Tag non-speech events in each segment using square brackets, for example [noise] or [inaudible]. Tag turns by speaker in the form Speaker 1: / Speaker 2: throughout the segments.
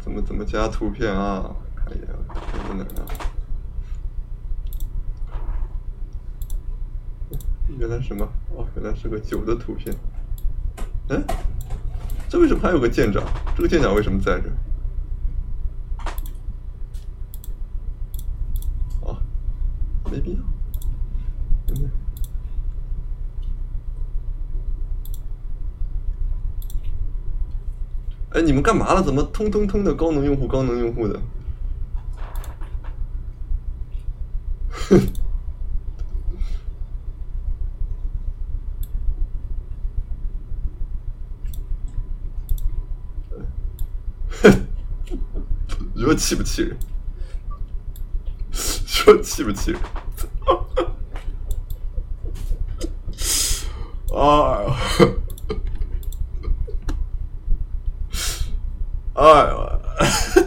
Speaker 1: 怎么怎么加图片啊？看一眼，在哪呢？原来什么？哦，原来是个酒的图片。哎，这为什么还有个舰长？这个舰长为什么在这？啊，没必要。嗯。哎，你们干嘛了？怎么通通通的高能用户，高能用户的？哼。你说气不气人？[laughs] 说气不气人？[laughs] 啊！哎呀，[laughs]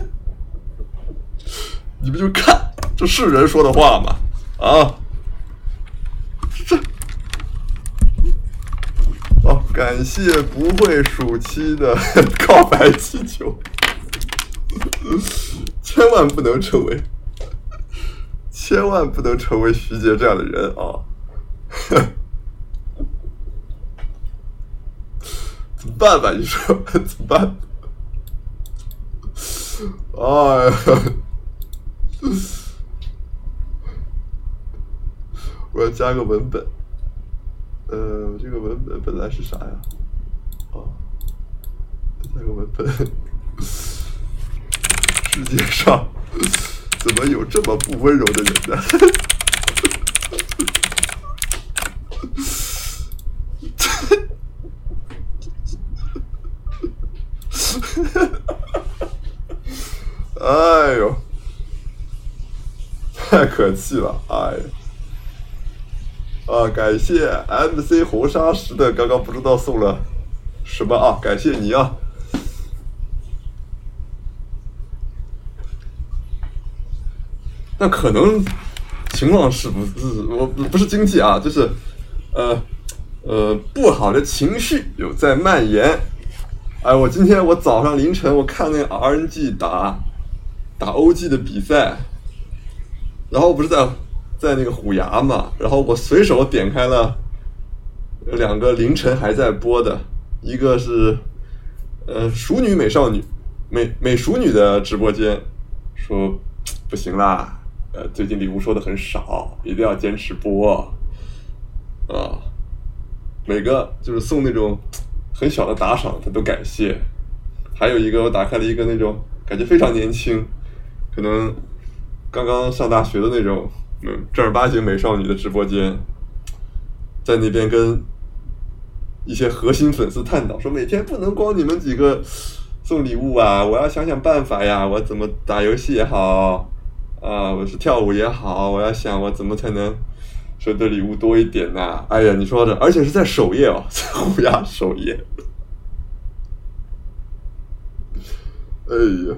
Speaker 1: 你们就看，这是人说的话吗？啊！这……哦，感谢不会暑期的 [laughs] 告白气球。[laughs] 千万不能成为，千万不能成为徐杰这样的人啊！怎么办吧？你说怎么办？哎呀！我要加个文本。呃，这个文本本来是啥呀？啊，加个文本。[laughs] 世界上怎么有这么不温柔的人呢？哎呦，太可气了！哎，啊，感谢 MC 红砂石的刚刚不知道送了什么啊？感谢你啊！那可能情况是不是我不是经济啊，就是呃呃不好的情绪有在蔓延。哎，我今天我早上凌晨我看那个 RNG 打打 OG 的比赛，然后不是在在那个虎牙嘛，然后我随手点开了两个凌晨还在播的，一个是呃熟女美少女美美熟女的直播间，说不行啦。呃，最近礼物收的很少，一定要坚持播啊！每个就是送那种很小的打赏，他都感谢。还有一个，我打开了一个那种感觉非常年轻，可能刚刚上大学的那种，嗯，正儿八经美少女的直播间，在那边跟一些核心粉丝探讨，说每天不能光你们几个送礼物啊，我要想想办法呀，我怎么打游戏也好。啊，我是跳舞也好，我要想我怎么才能收的礼物多一点呢？哎呀，你说的，而且是在首页哦，[laughs] 在虎牙首页。哎呀，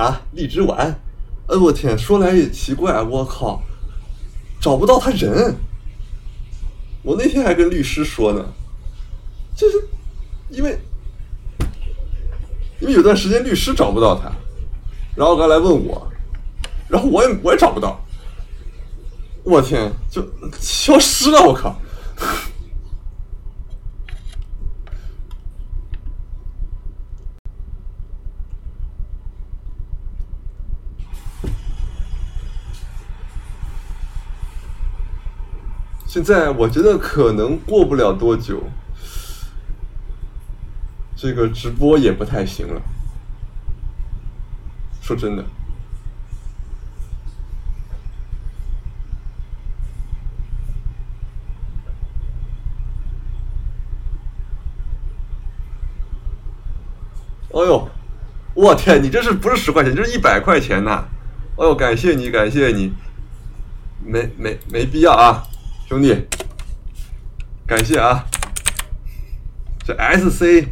Speaker 1: 啊，荔枝丸，哎我天，说来也奇怪，我靠，找不到他人。我那天还跟律师说呢，就是因为因为有段时间律师找不到他，然后刚来问我，然后我也我也找不到，我天，就消失了，我靠！现在我觉得可能过不了多久，这个直播也不太行了。说真的，哎呦，我天，你这是不是十块钱？这是一百块钱呐！哎呦，感谢你，感谢你，没没没必要啊。兄弟，感谢啊！这 SC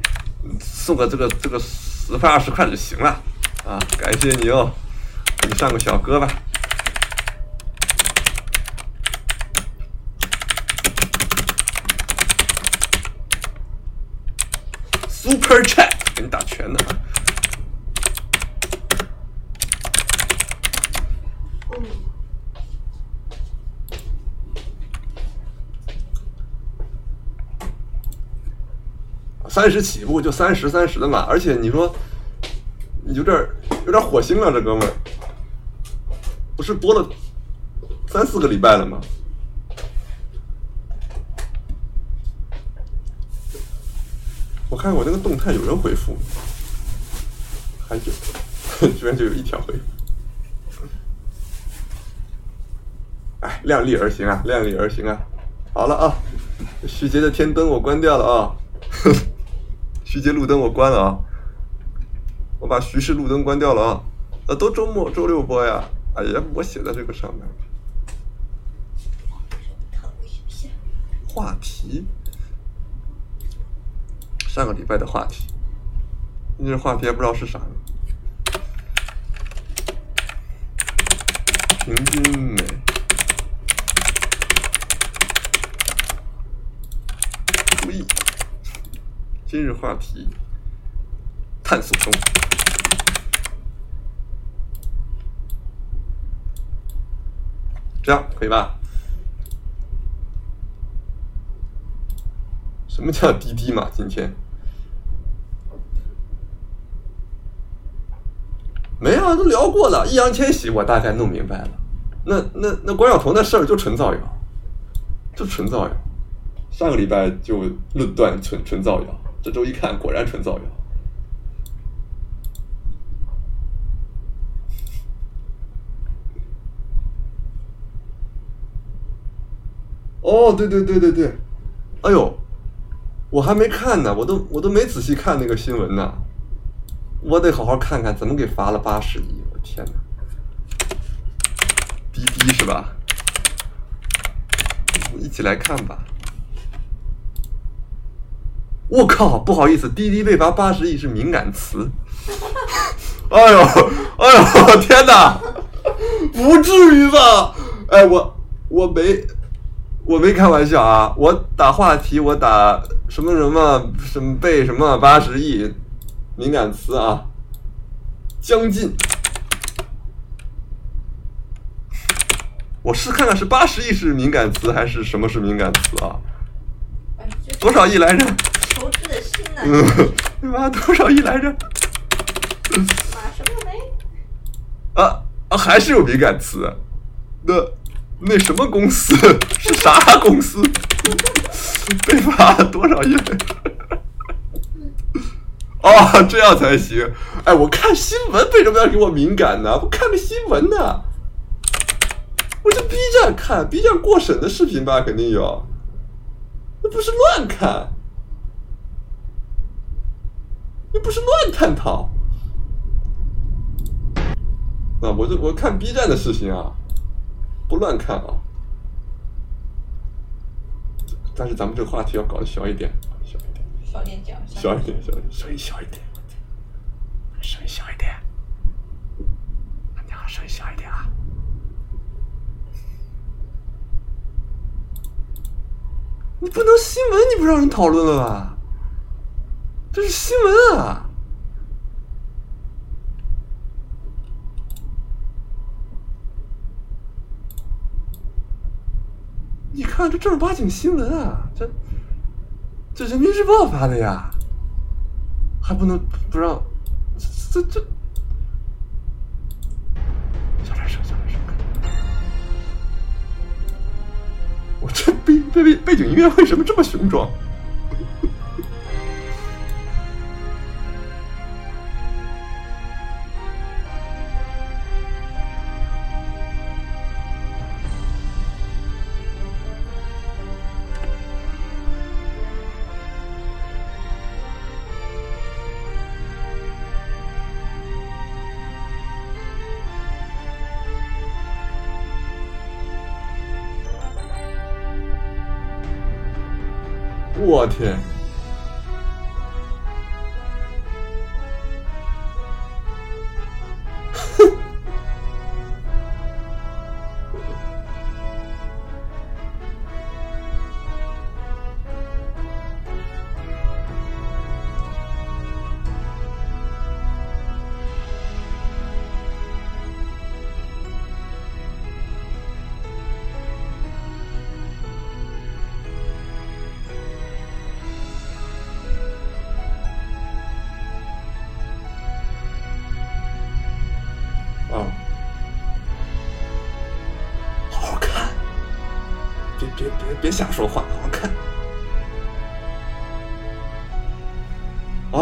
Speaker 1: 送个这个这个十块二十块就行了啊！感谢你哦，你上个小哥吧。Super Chat 给你打拳的啊！三十起步就三十三十的嘛，而且你说你有点有点火星了，这哥们儿不是播了三四个礼拜了吗？我看我那个动态有人回复，还有，[laughs] 居然就有一条回复。哎，量力而行啊，量力而行啊。好了啊，徐杰的天灯我关掉了啊。[laughs] 徐杰路灯我关了啊，我把徐氏路灯关掉了啊。呃，都周末周六播呀。哎呀，我写在这个上面。话题，上个礼拜的话题，这话题也不知道是啥。平均美，注意。今日话题：探索生活。这样可以吧？什么叫滴滴嘛？今天没有，都聊过了。易烊千玺我大概弄明白了。那那那关晓彤的事儿就纯造谣，就纯造谣。上个礼拜就论断纯纯造谣。这周一看，果然纯造谣。哦，对对对对对，哎呦，我还没看呢，我都我都没仔细看那个新闻呢，我得好好看看怎么给罚了八十亿，我天哪！滴滴是吧？一起来看吧。我靠！不好意思，滴滴被罚八十亿是敏感词。哎呦，哎呦，天哪！不至于吧？哎，我我没我没开玩笑啊！我打话题，我打什么什么什么被什么八十亿敏感词啊？将近。我是看看是八十亿是敏感词还是什么是敏感词啊？多少亿来着？
Speaker 2: 求知的心呢？
Speaker 1: 嗯，[laughs] 你妈多少亿来着？[laughs]
Speaker 2: 妈什么没？
Speaker 1: 啊啊，还是有敏感词。那那什么公司是啥公司？[laughs] 被罚多少亿？哦，这样才行。哎，我看新闻为什么要给我敏感呢？我看个新闻呢？我这 B 站看，B 站过审的视频吧，肯定有。那不是乱看。又不是乱探讨，啊！我这我看 B 站的事情啊，不乱看啊。但是咱们这个话题要搞得小一点，小一点，
Speaker 2: 小点讲，
Speaker 1: 小一点，小一点，声音小一点，声音小一点，你好，声音小一点啊！你不能新闻你不让人讨论了吧？这是新闻啊！你看，这正儿八经新闻啊！这这人民日报发的呀，还不能不让？这这小点声，小点声！我这背背背景音乐为什么这么雄壮？我天！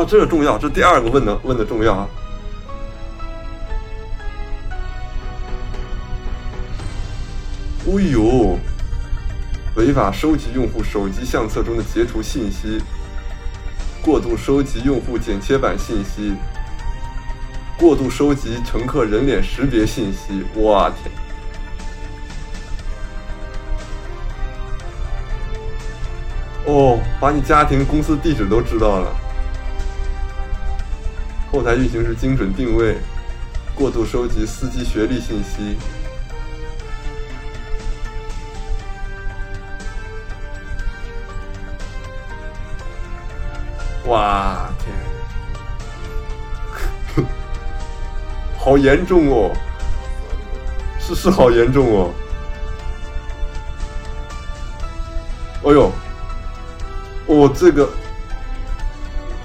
Speaker 1: 这个重要，这第二个问的问的重要啊。哦呦，违法收集用户手机相册中的截图信息，过度收集用户剪切板信息，过度收集乘客人脸识别信息，我天！哦，把你家庭、公司地址都知道了。后台运行时精准定位，过度收集司机学历信息。哇天，[laughs] 好严重哦！是是好严重哦！哎呦，哦这个，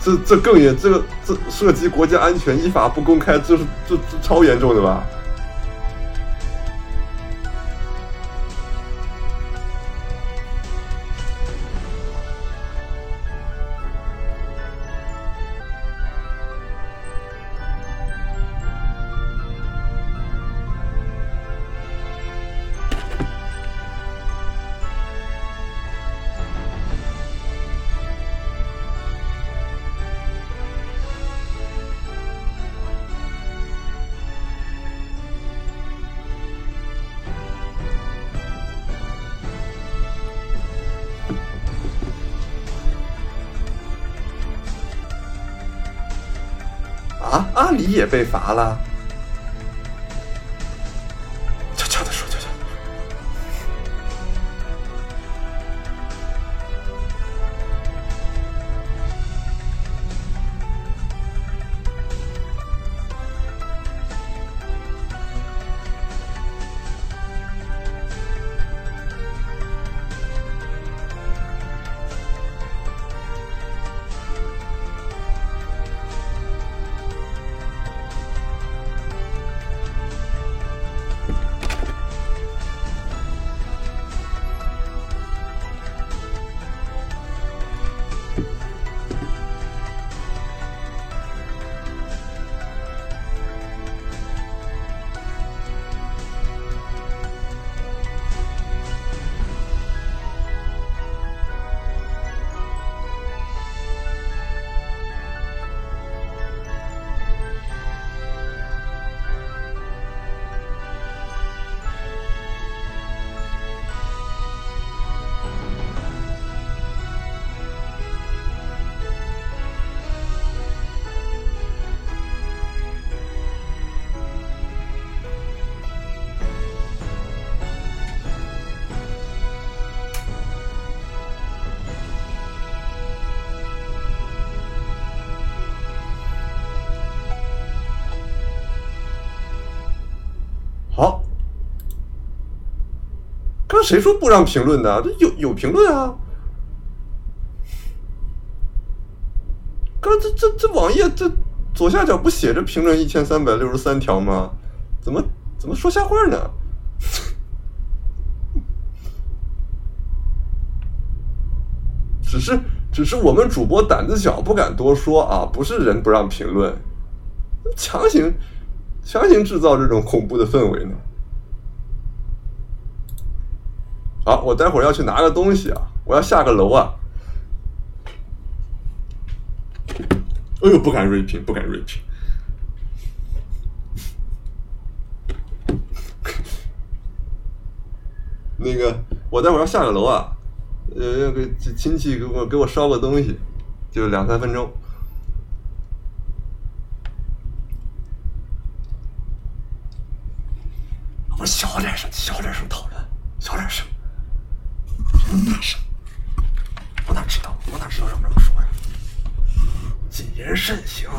Speaker 1: 这这更严，这个涉及国家安全，依法不公开，这是这这超严重的吧？被罚了。谁说不让评论的？这有有评论啊！刚这这这网页这左下角不写着评论一千三百六十三条吗？怎么怎么说瞎话呢？[laughs] 只是只是我们主播胆子小，不敢多说啊，不是人不让评论，强行强行制造这种恐怖的氛围呢。我待会儿要去拿个东西啊，我要下个楼啊。哎呦，不敢锐评，不敢锐评。[laughs] 那个，我待会儿要下个楼啊，呃，要给亲戚给我给我捎个东西，就两三分钟。我小点声，小点声讨论，小点声，那是。我哪知道？我哪知道让不让说呀？谨言慎行。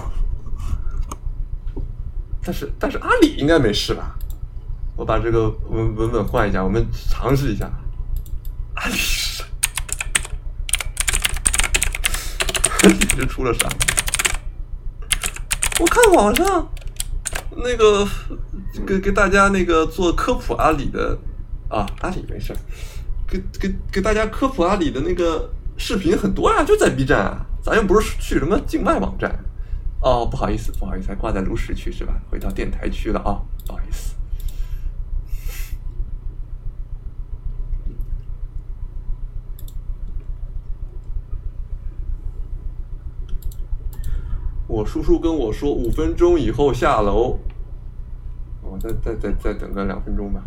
Speaker 1: 但是但是阿里应该没事吧？我把这个文文本换一下，我们尝试一下。阿里是，这出了啥？我看网上那个给给大家那个做科普阿里的啊，阿里没事，给给给大家科普阿里的那个视频很多呀，就在 B 站啊，咱又不是去什么境外网站。哦，不好意思，不好意思，还挂在炉石区是吧？回到电台区了啊，不好意思。我叔叔跟我说，五分钟以后下楼。我再再再再等个两分钟吧。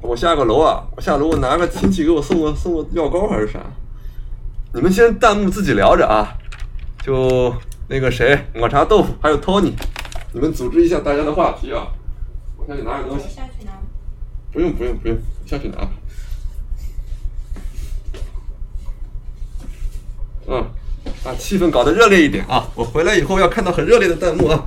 Speaker 1: 我下个楼啊！我下楼，我拿个亲戚给我送个送个药膏还是啥？你们先弹幕自己聊着啊。就那个谁，抹茶豆腐还有 Tony，你们组织一下大家的话题啊。我下去拿点东西。
Speaker 2: 下去拿。
Speaker 1: 不用不用不用，下去拿。嗯，把气氛搞得热烈一点啊！我回来以后要看到很热烈的弹幕啊。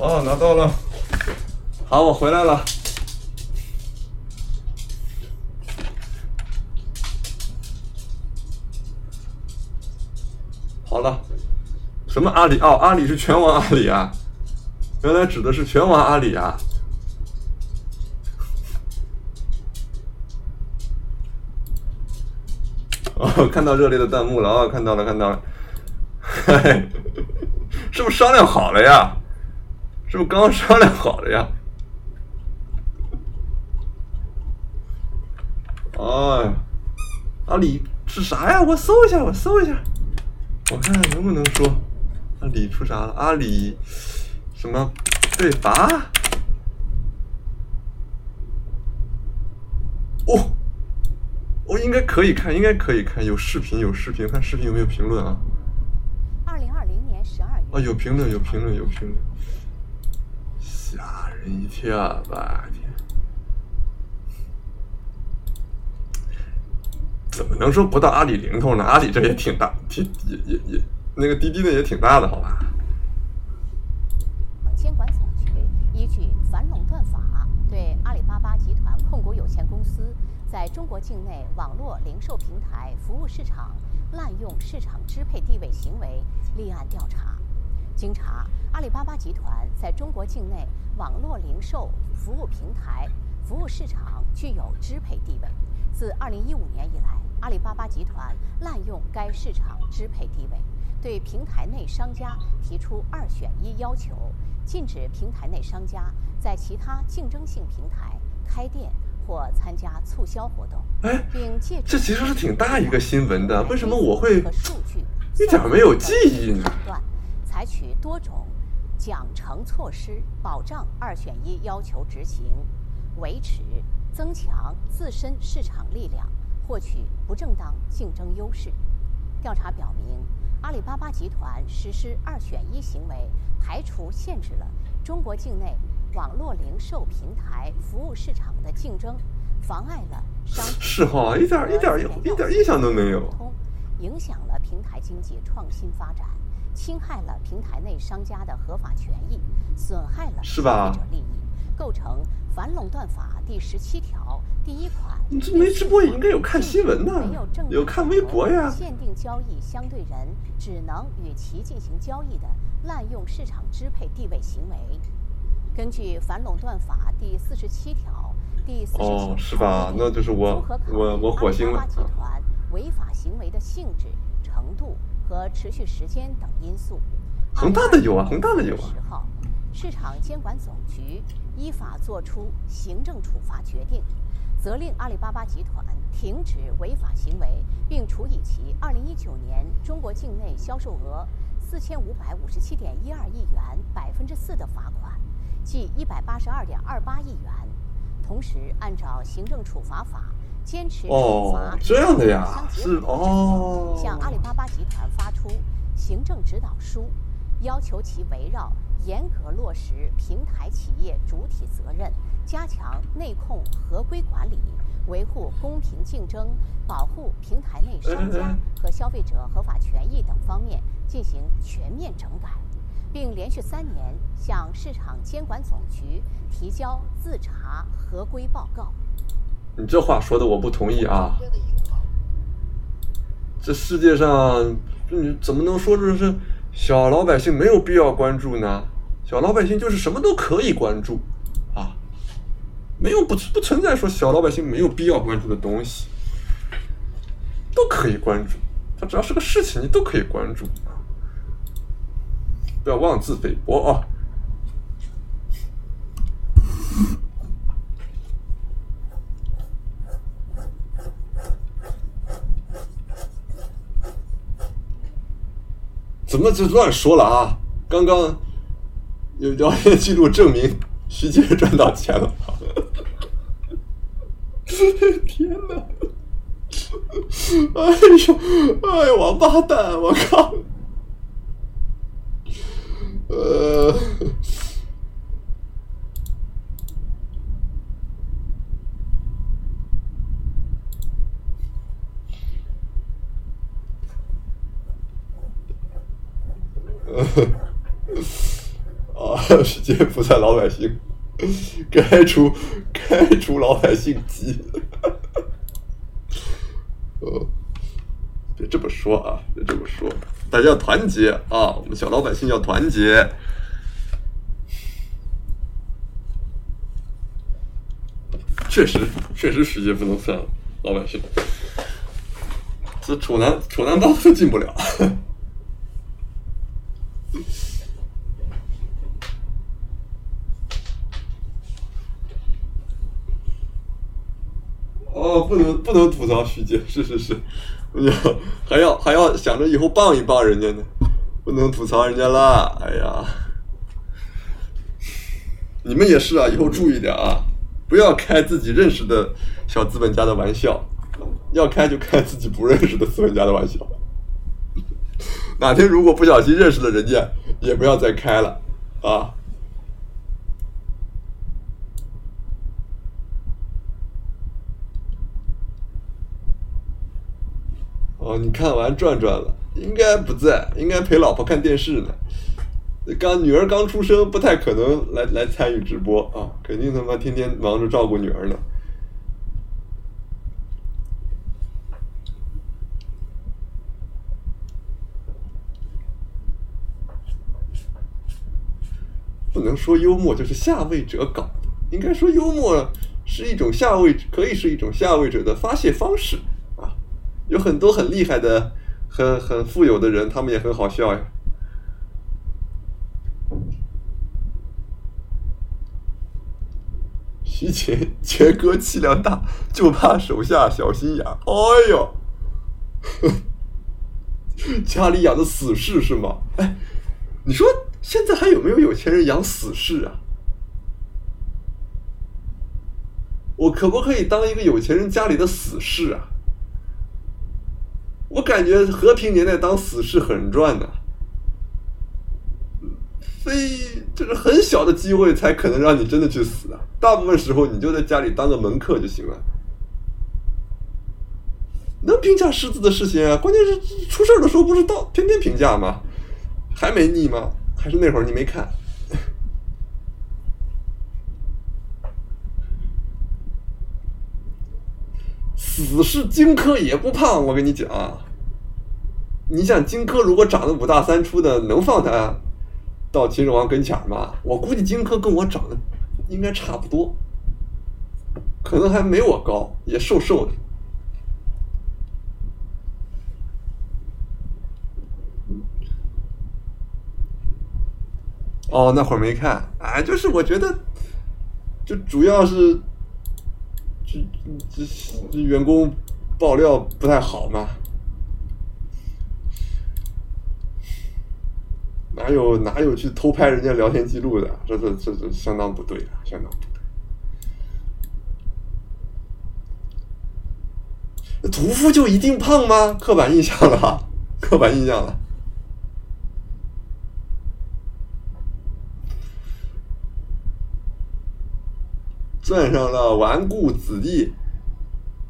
Speaker 1: 哦，拿到了。好，我回来了。好了，什么阿里？哦，阿里是拳王阿里啊，原来指的是拳王阿里啊。哦，看到热烈的弹幕了啊！看到了，看到了。嘿嘿，是不是商量好了呀？是不是刚商量好了呀？哎，阿里是啥呀？我搜一下，我搜一下，我看看能不能说阿里出啥了？阿里什么对罚？哦，我应该可以看，应该可以看，有视频，有视频，看视频有没有评论啊？
Speaker 3: 二零二零年十二月。
Speaker 1: 啊，有评论，有评论，有评论，吓人一跳吧！天。怎么能说不到阿里零头呢？阿里这也挺大，挺也也也，那个滴滴的也挺大的，好吧？
Speaker 3: 监管总局依据反垄断法，对阿里巴巴集团控股有限公司在中国境内网络零售平台服务市场滥用市场支配地位行为立案调查。经查，阿里巴巴集团在中国境内网络零售服务平台服务市场具有支配地位。自2015年以来，阿里巴巴集团滥用该市场支配地位，对平台内商家提出“二选一”要求，禁止平台内商家在其他竞争性平台开店或参加促销活动，并借
Speaker 1: 这其实是挺大一个新闻的，为什么我会一点没有记忆呢？
Speaker 3: 采取多种奖惩措施，保障“二选一”要求执行，维持。增强自身市场力量，获取不正当竞争优势。调查表明，阿里巴巴集团实施“二选一”行为，排除限制了中国境内网络零售平台服务市场的竞争，妨碍了商
Speaker 1: 是哈，一点一点一点印象都没有，
Speaker 3: 影响了平台经济创新发展，侵害了平台内商家的合法权益，损害了消费者利益，构成。反垄断法第十七条第一款，
Speaker 1: 你这没直播也应该有看新闻呢，有看微博呀。
Speaker 3: 限定交易相对人只能与其进行交易的滥用市场支配地位行为，根据反垄断法第四十七条第四十七条
Speaker 1: 哦，是吧？那就是我我我火星了。
Speaker 3: 集团违法行为的性质、程度和持续时间等因素。
Speaker 1: 恒大的有啊，恒大的有啊。
Speaker 3: 十号市场监管总局依法作出行政处罚决定，责令阿里巴巴集团停止违法行为，并处以其二零一九年中国境内销售额四千五百五十七点一二亿元百分之四的罚款，计182.28亿元。同时，按照行政处罚法，坚持处罚
Speaker 1: 这样的呀，是哦，
Speaker 3: 向阿里巴巴集团发出行政指导书，要求其围绕。严格落实平台企业主体责任，加强内控合规管理，维护公平竞争，保护平台内商家和消费者合法权益等方面进行全面整改，并连续三年向市场监管总局提交自查合规报告。
Speaker 1: 你这话说的我不同意啊！这世界上，你怎么能说这是？小老百姓没有必要关注呢，小老百姓就是什么都可以关注，啊，没有不不存在说小老百姓没有必要关注的东西，都可以关注，它只要是个事情，你都可以关注，不要妄自菲薄啊。怎么就乱说了啊？刚刚有聊天记录证明徐杰赚到钱了。天哪！哎呦，哎，王八蛋！我靠！呃。[laughs] 啊，啊，世界不在老百姓，开除开除老百姓籍。呃，别这么说啊，别这么说，大家要团结啊，我们小老百姓要团结。确实，确实世界不能算老百姓，这丑男丑男包都进不了。哦，不能吐槽徐杰，是是是，要 [laughs] 还要还要想着以后帮一帮人家呢，不能吐槽人家啦。哎呀，你们也是啊，以后注意点啊，不要开自己认识的小资本家的玩笑，要开就开自己不认识的资本家的玩笑。哪天如果不小心认识了人家，也不要再开了啊。哦，你看完转转了，应该不在，应该陪老婆看电视呢。刚女儿刚出生，不太可能来来参与直播啊，肯定他妈天天忙着照顾女儿呢。不能说幽默就是下位者搞的，应该说幽默是一种下位，可以是一种下位者的发泄方式。有很多很厉害的、很很富有的人，他们也很好笑呀。徐杰杰哥气量大，就怕手下小心眼。哎呦，[laughs] 家里养的死士是吗？哎，你说现在还有没有有钱人养死士啊？我可不可以当一个有钱人家里的死士啊？我感觉和平年代当死士很赚的，非就是很小的机会才可能让你真的去死啊！大部分时候你就在家里当个门客就行了。能评价狮子的事情啊？关键是出事的时候不是到天天评价吗？还没腻吗？还是那会儿你没看？死是荆轲也不胖，我跟你讲，你想荆轲如果长得五大三粗的，能放他到秦始皇跟前吗？我估计荆轲跟我长得应该差不多，可能还没我高，也瘦瘦的。哦，那会儿没看，哎，就是我觉得，就主要是。这这这员工爆料不太好嘛？哪有哪有去偷拍人家聊天记录的？这这这这相当不对啊，相当不对。屠夫就一定胖吗？刻板印象了，刻板印象了。算上了纨绔子弟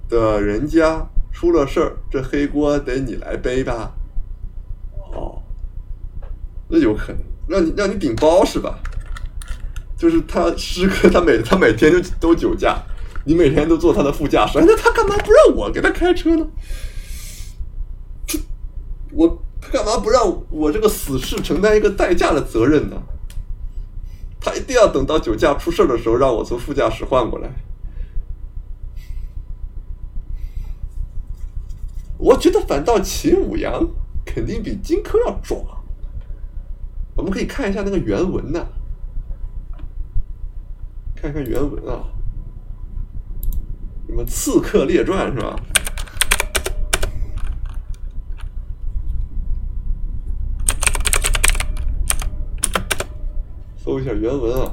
Speaker 1: 的人家出了事儿，这黑锅得你来背吧？哦，那有可能让你让你顶包是吧？就是他师哥，他每他每天就都酒驾，你每天都坐他的副驾驶，那他干嘛不让我给他开车呢？我他干嘛不让我这个死士承担一个代驾的责任呢？他一定要等到酒驾出事的时候，让我从副驾驶换过来。我觉得反倒秦舞阳肯定比荆轲要壮。我们可以看一下那个原文呢，看看原文啊，什么《刺客列传》是吧？搜一下原文啊！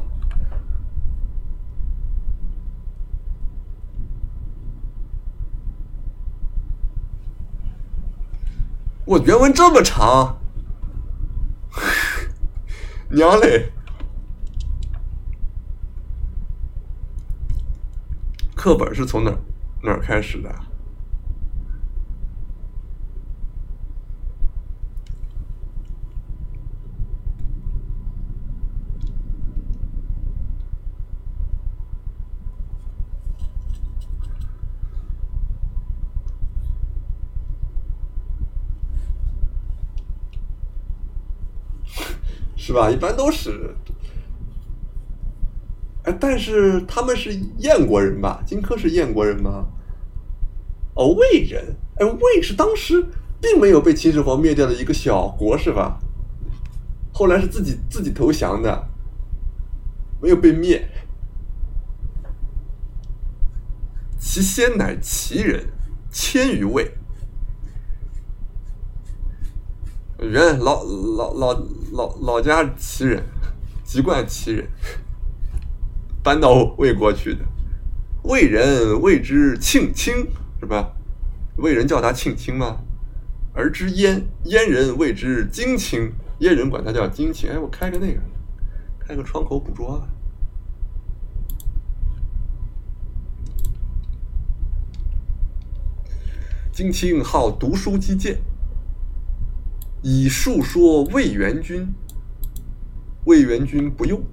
Speaker 1: 我原文这么长，[laughs] 娘嘞！课本是从哪哪开始的？是吧？一般都是。哎，但是他们是燕国人吧？荆轲是燕国人吗？哦，魏人。哎，魏是当时并没有被秦始皇灭掉的一个小国，是吧？后来是自己自己投降的，没有被灭。其先乃齐人，迁于魏。原老老老老老家齐人，籍贯齐人。搬到魏国去的，魏人谓之庆卿，是吧？魏人叫他庆卿吗？而之燕，燕人谓之荆卿，燕人管他叫荆卿。哎，我开个那个，开个窗口捕捉吧。荆卿好读书击剑，以述说魏元君。魏元君不用。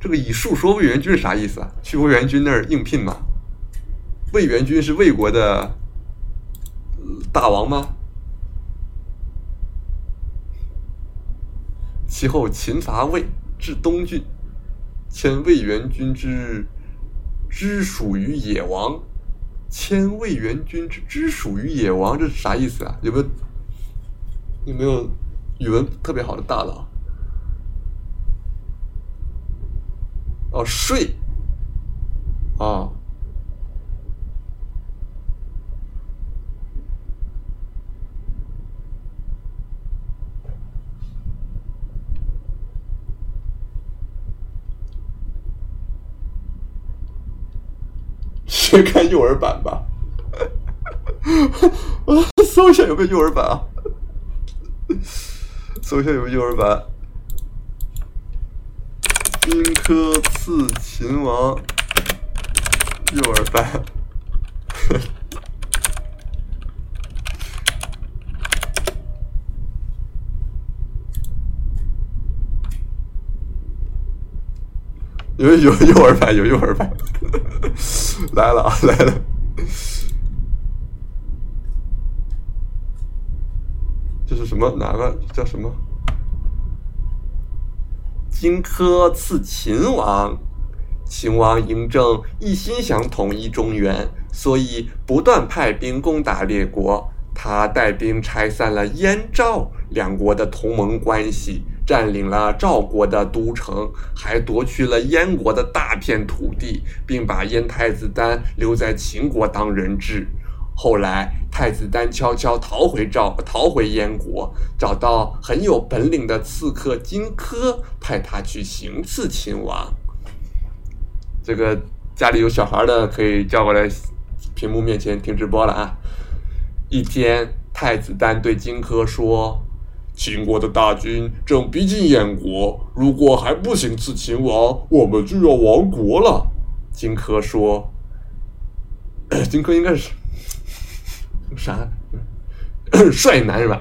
Speaker 1: 这个以述说魏元君是啥意思啊？去魏元君那儿应聘吗？魏元君是魏国的大王吗？其后秦伐魏，至东郡，迁魏元君之之属于野王。迁魏元君之之属于野王，这是啥意思啊？有没有有没有语文特别好的大佬？哦，睡，啊，先看幼儿版吧，[laughs] 我 [laughs] [laughs] 搜一下有没有幼儿版啊？[laughs] 搜一下有没有幼儿版。荆轲刺秦王，幼儿版。[laughs] 有有幼儿版，有幼儿版，[laughs] 来了啊，来了。这是什么？哪个叫什么？荆轲刺秦王，秦王嬴政一心想统一中原，所以不断派兵攻打列国。他带兵拆散了燕赵两国的同盟关系，占领了赵国的都城，还夺取了燕国的大片土地，并把燕太子丹留在秦国当人质。后来，太子丹悄悄逃回赵，逃回燕国，找到很有本领的刺客荆轲，派他去行刺秦王。这个家里有小孩的可以叫过来，屏幕面前听直播了啊！一天，太子丹对荆轲说：“秦国的大军正逼近燕国，如果还不行刺秦王，我们就要亡国了。”荆轲说：“ [coughs] 荆轲应该是。”啥？帅男是吧？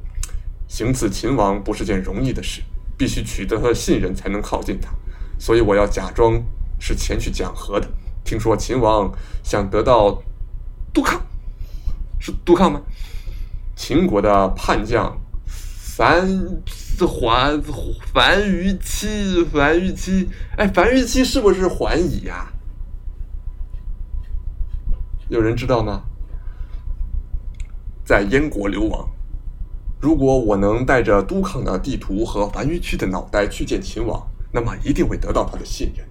Speaker 1: [clears throat] 行刺秦王不是件容易的事，必须取得他的信任才能靠近他。所以我要假装是前去讲和的。听说秦王想得到杜康，是杜康吗？秦国的叛将樊桓樊于期，樊于期，哎，樊于期是不是桓乙呀？有人知道吗？在燕国流亡。如果我能带着都抗的地图和樊於期的脑袋去见秦王，那么一定会得到他的信任。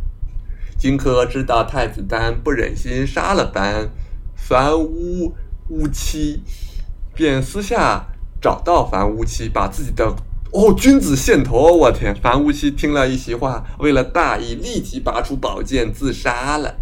Speaker 1: 荆轲知道太子丹不忍心杀了樊樊乌乌期，便私下找到樊乌期，把自己的哦君子献头。我天！樊乌期听了一席话，为了大义，立即拔出宝剑自杀了。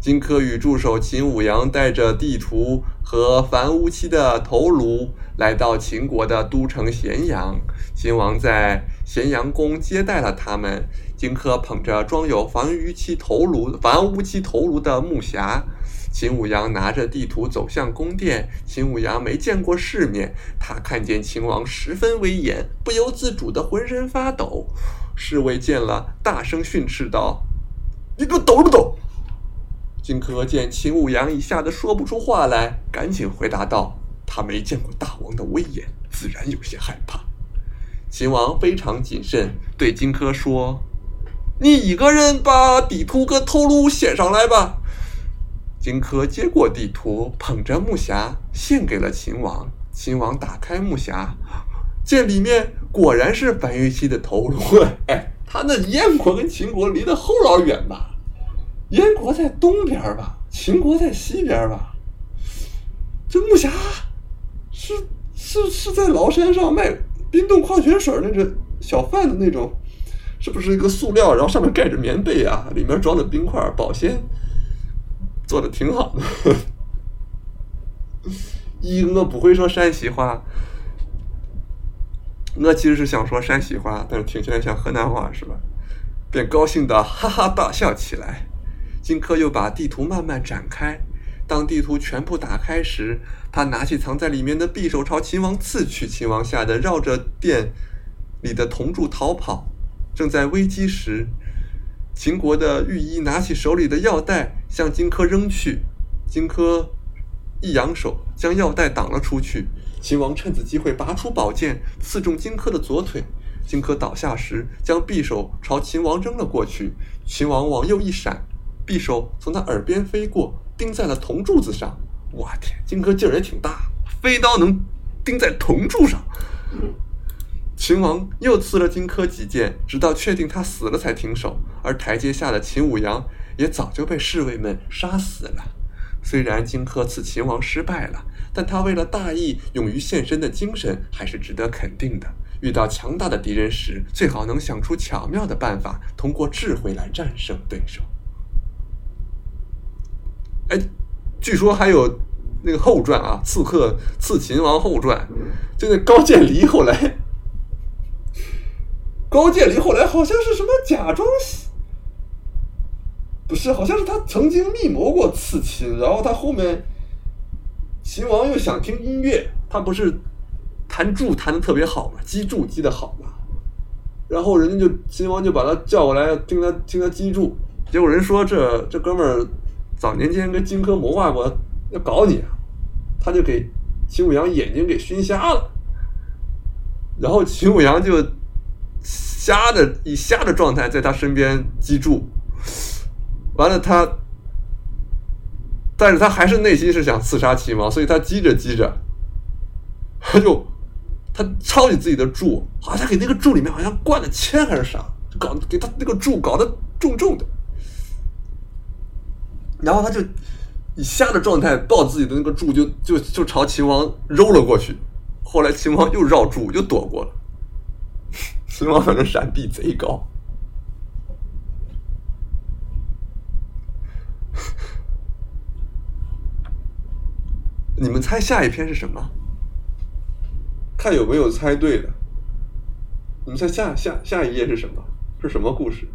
Speaker 1: 荆轲与助手秦舞阳带着地图和樊於期的头颅来到秦国的都城咸阳。秦王在咸阳宫接待了他们。荆轲捧着装有樊於期头颅、樊於期头颅的木匣，秦舞阳拿着地图走向宫殿。秦舞阳没见过世面，他看见秦王十分威严，不由自主的浑身发抖。侍卫见了，大声训斥道：“你给我抖了不抖？”荆轲见秦舞阳已吓得说不出话来，赶紧回答道：“他没见过大王的威严，自然有些害怕。秦王非常谨慎，对荆轲说：“你一个人把地图跟头颅写上来吧。”荆轲接过地图，捧着木匣献给了秦王。秦王打开木匣，见里面果然是樊於期的头颅。[laughs] 哎，他那燕国跟秦国离得后老远吧？燕国在东边吧，秦国在西边吧？这木匣是是是在崂山上卖冰冻矿泉水那个小贩的那种，是不是一个塑料？然后上面盖着棉被啊，里面装的冰块保鲜，做的挺好的。[laughs] 一我不会说山西话，我其实是想说山西话，但是听起来像河南话，是吧？便高兴的哈哈大笑起来。荆轲又把地图慢慢展开，当地图全部打开时，他拿起藏在里面的匕首朝秦王刺去。秦王吓得绕着殿里的铜柱逃跑。正在危机时，秦国的御医拿起手里的药袋向荆轲扔去，荆轲一扬手将药袋挡了出去。秦王趁此机会拔出宝剑刺中荆轲的左腿。荆轲倒下时，将匕首朝秦王扔了过去。秦王往右一闪。匕首从他耳边飞过，钉在了铜柱子上。我天，荆轲劲儿也挺大，飞刀能钉在铜柱上。秦王又刺了荆轲几剑，直到确定他死了才停手。而台阶下的秦舞阳也早就被侍卫们杀死了。虽然荆轲刺秦王失败了，但他为了大义勇于献身的精神还是值得肯定的。遇到强大的敌人时，最好能想出巧妙的办法，通过智慧来战胜对手。哎，据说还有那个后传啊，《刺客刺秦王后传》，就那高渐离后来，高渐离后来好像是什么假装，不是，好像是他曾经密谋过刺秦，然后他后面秦王又想听音乐，他不是弹柱弹的特别好嘛，击柱击的好嘛，然后人家就秦王就把他叫过来听他听他击柱，结果人说这这哥们儿。早年间跟荆轲谋划过要搞你，他就给秦舞阳眼睛给熏瞎了，然后秦舞阳就瞎的以瞎的状态在他身边击住，完了他，但是他还是内心是想刺杀秦王，所以他击着击着，他就他抄起自己的柱，好像给那个柱里面好像灌了铅还是啥，搞给他那个柱搞得重重的。然后他就以瞎的状态抱自己的那个柱，就就就朝秦王揉了过去。后来秦王又绕柱又躲过了。[laughs] 秦王反正闪避贼高。[laughs] 你们猜下一篇是什么？看有没有猜对的。你们猜下下下一页是什么？是什么故事？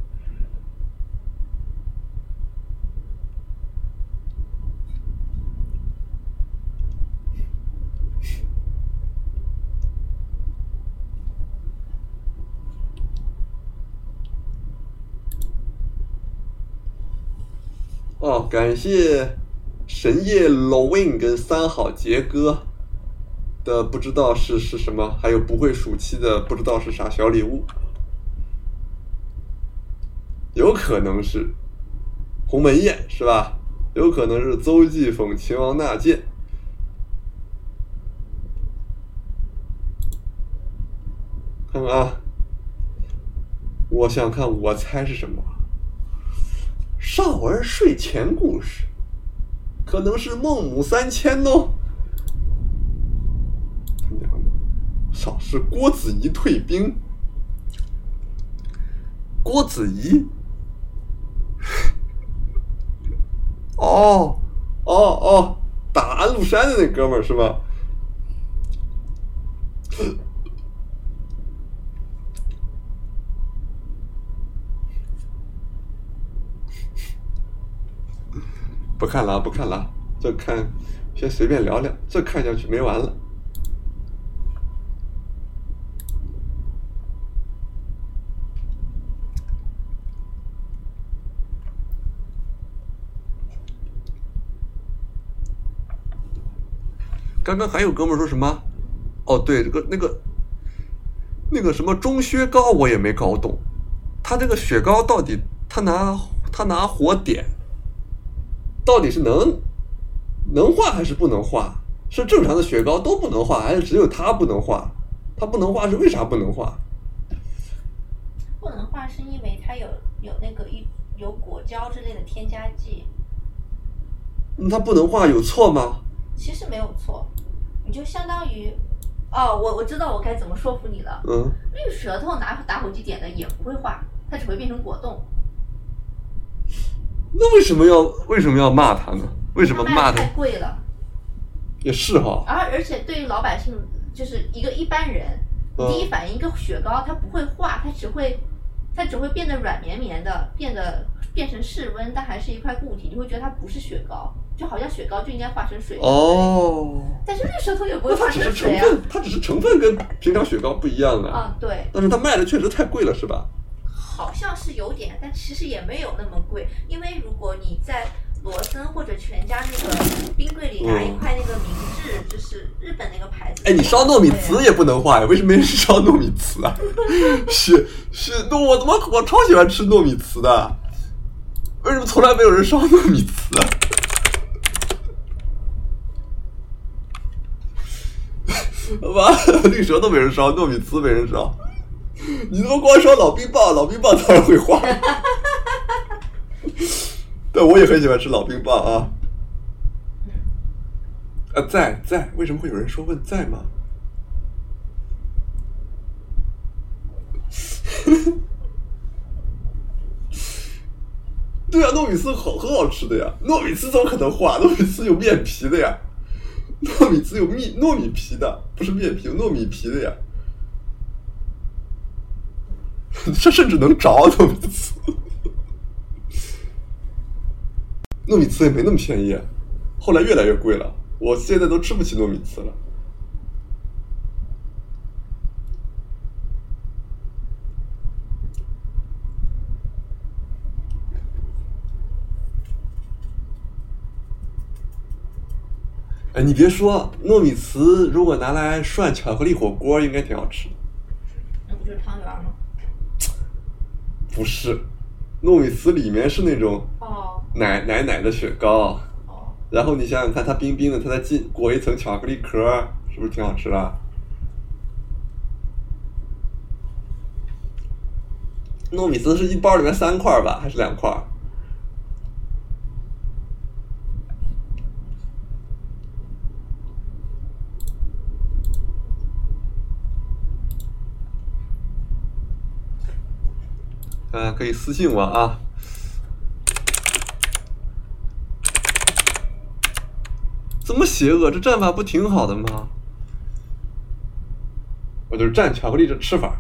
Speaker 1: 哦，感谢神夜 Lowin 跟三好杰哥的不知道是是什么，还有不会数期的不知道是啥小礼物，有可能是鸿门宴是吧？有可能是邹忌讽秦王纳谏，看看啊，我想看，我猜是什么？少儿睡前故事，可能是孟母三迁哦。娘的，少是郭子仪退兵。郭子仪，[laughs] 哦哦哦，打安禄山的那哥们儿是吧？不看了，不看了，这看，先随便聊聊，这看下去没完了。刚刚还有哥们说什么？哦，对，这个那个那个什么中薛高我也没搞懂，他这个雪糕到底他拿他拿火点，到底是能能化还是不能化？是正常的雪糕都不能化，还是只有它不能化？它不能化是为啥不能化？
Speaker 2: 不能化是因为它有有那个一有果胶之类的添加剂，
Speaker 1: 那它不能化有错吗？
Speaker 2: 其实没有错，你就相当于，哦，我我知道我该怎么说服你了。
Speaker 1: 嗯，
Speaker 2: 绿舌头拿打火机点的也不会化，它只会变成果冻。
Speaker 1: 那为什么要为什么要骂他呢？为什么骂他
Speaker 2: 它太？贵了，
Speaker 1: 也是哈，
Speaker 2: 而而且对于老百姓，就是一个一般人，
Speaker 1: 嗯
Speaker 2: 第一反应一个雪糕它不会化，它只会它只会变得软绵绵的，变得变成室温，但还是一块固体，你会觉得它不是雪糕，就好像雪糕就应该化成水。
Speaker 1: 哦，
Speaker 2: 但是绿舌头也不会化
Speaker 1: 那它只是
Speaker 2: 成
Speaker 1: 分，它只是成分跟平常雪糕不一样啊。
Speaker 2: 啊，对，
Speaker 1: 但是它卖的确实太贵了，是吧？
Speaker 2: 好像是有点，但其实也没有那么贵，因为如果你在罗森或者全家那个冰柜里拿一块那个明治，就是日本那个牌子。
Speaker 1: 哎，你烧糯米糍也不能化呀？为什么没人烧糯米糍啊？[laughs] 是是，那我他妈我超喜欢吃糯米糍的，为什么从来没有人烧糯米糍啊？[laughs] 好吧，绿舌头没人烧，糯米糍没人烧，[laughs] 你他妈光说老冰棒，老冰棒 [laughs] 当然会化。[laughs] 但我也很喜欢吃老冰棒啊。啊，在在，为什么会有人说问在吗？对啊，糯米糍好很好吃的呀，糯米糍怎么可能化？糯米糍有面皮的呀，糯米糍有米糯米皮的，不是面皮，糯米皮的呀。[laughs] 这甚至能着糯米糍，糯米糍也没那么便宜，后来越来越贵了，我现在都吃不起糯米糍了。哎，你别说，糯米糍如果拿来涮巧克力火锅，应该挺好吃。
Speaker 2: 那不就是汤圆吗？
Speaker 1: 不是，糯米糍里面是那种
Speaker 2: 哦
Speaker 1: 奶奶奶的雪糕，
Speaker 2: 哦，
Speaker 1: 然后你想想看，它冰冰的，它再进裹一层巧克力壳，是不是挺好吃的？糯米糍是一包里面三块吧，还是两块？嗯、可以私信我啊。这么邪恶，这战法不挺好的吗？我就是蘸巧克力这吃法。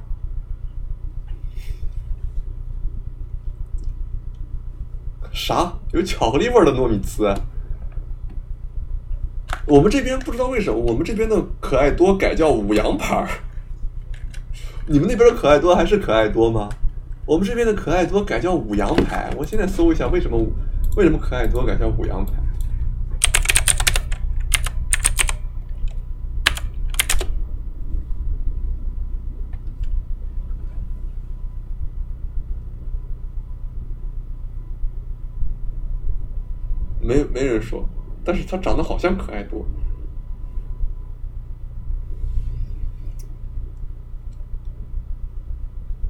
Speaker 1: 啥？有巧克力味的糯米糍？我们这边不知道为什么，我们这边的可爱多改叫五羊牌儿。你们那边的可爱多还是可爱多吗？我们这边的可爱多改叫五羊牌。我现在搜一下，为什么为什么可爱多改叫五羊牌？没没人说，但是它长得好像可爱多。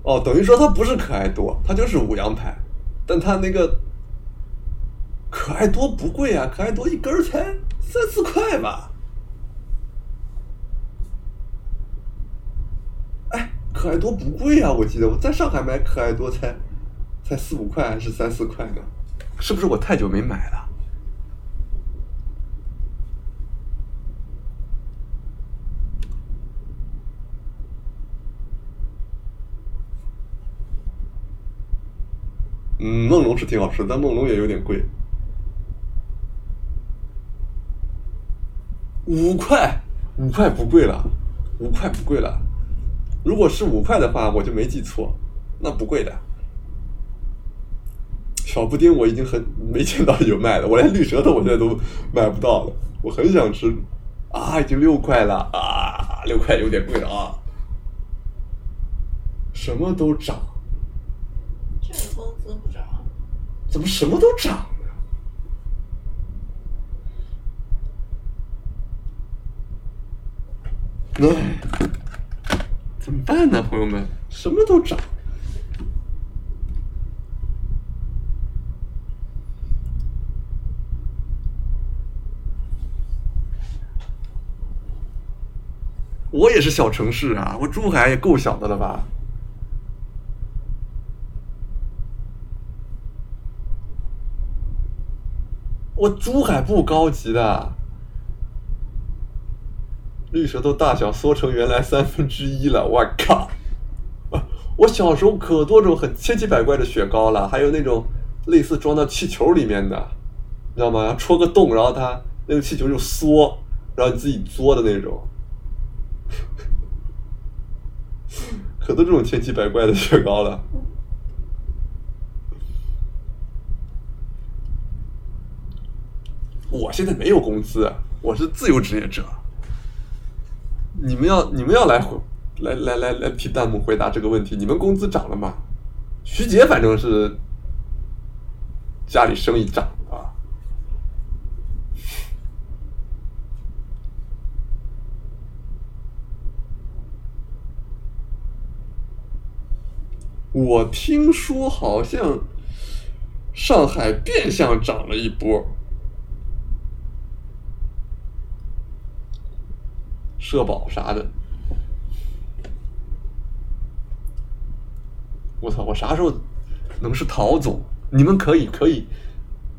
Speaker 1: 哦，等于说它不是可爱多，它就是五羊牌，但它那个可爱多不贵啊，可爱多一根才三四块吧。哎，可爱多不贵啊，我记得我在上海买可爱多才才四五块还是三四块呢，是不是我太久没买了？嗯，梦龙是挺好吃，但梦龙也有点贵。五块，五块不贵了，五块不贵了。如果是五块的话，我就没记错，那不贵的。小布丁我已经很没见到有卖的，我连绿舌头我现在都买不到了。我很想吃啊，已经六块了啊，六块有点贵了啊。什么都涨，
Speaker 2: 这个工资不涨，
Speaker 1: 怎么什么都涨呢？哎，怎么办呢，朋友们？什么都涨。我也是小城市啊，我珠海也够小的了吧？我珠海不高级的，绿舌头大小缩成原来三分之一了，我靠！我小时候可多种很千奇百怪的雪糕了，还有那种类似装到气球里面的，你知道吗？戳个洞，然后它那个气球就缩，然后你自己作的那种。[laughs] 可多这种千奇百怪的雪糕了。我现在没有工资，我是自由职业者。你们要你们要来回来来来来提弹幕回答这个问题，你们工资涨了吗？徐杰反正是家里生意涨啊。我听说好像上海变相涨了一波，社保啥的。我操！我啥时候能是陶总？你们可以可以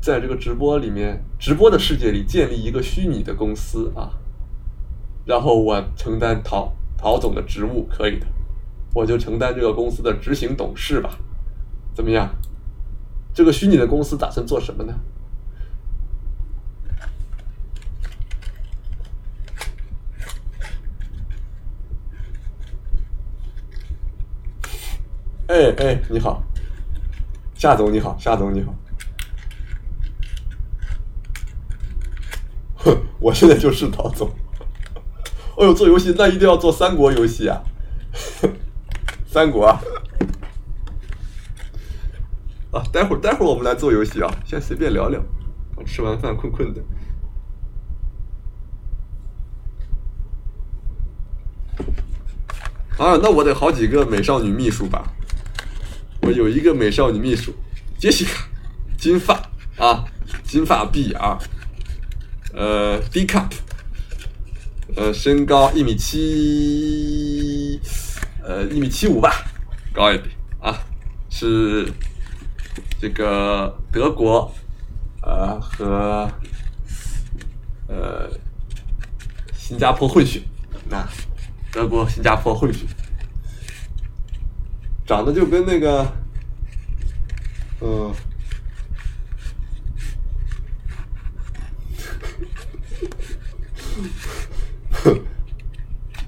Speaker 1: 在这个直播里面，直播的世界里建立一个虚拟的公司啊，然后我承担陶陶总的职务，可以的。我就承担这个公司的执行董事吧，怎么样？这个虚拟的公司打算做什么呢？哎哎，你好，夏总你好，夏总你好。哼，我现在就是陶总。哎呦，做游戏那一定要做三国游戏啊！[laughs] 三国啊！啊，待会儿待会儿我们来做游戏啊，先随便聊聊。我吃完饭困困的。啊，那我得好几个美少女秘书吧？我有一个美少女秘书，杰西卡，金发啊，金发碧啊，呃，D cup，呃，身高一米七。呃，一米七五吧，高一点啊，是这个德国，呃和呃新加坡混血，那德国新加坡混血，长得就跟那个，嗯、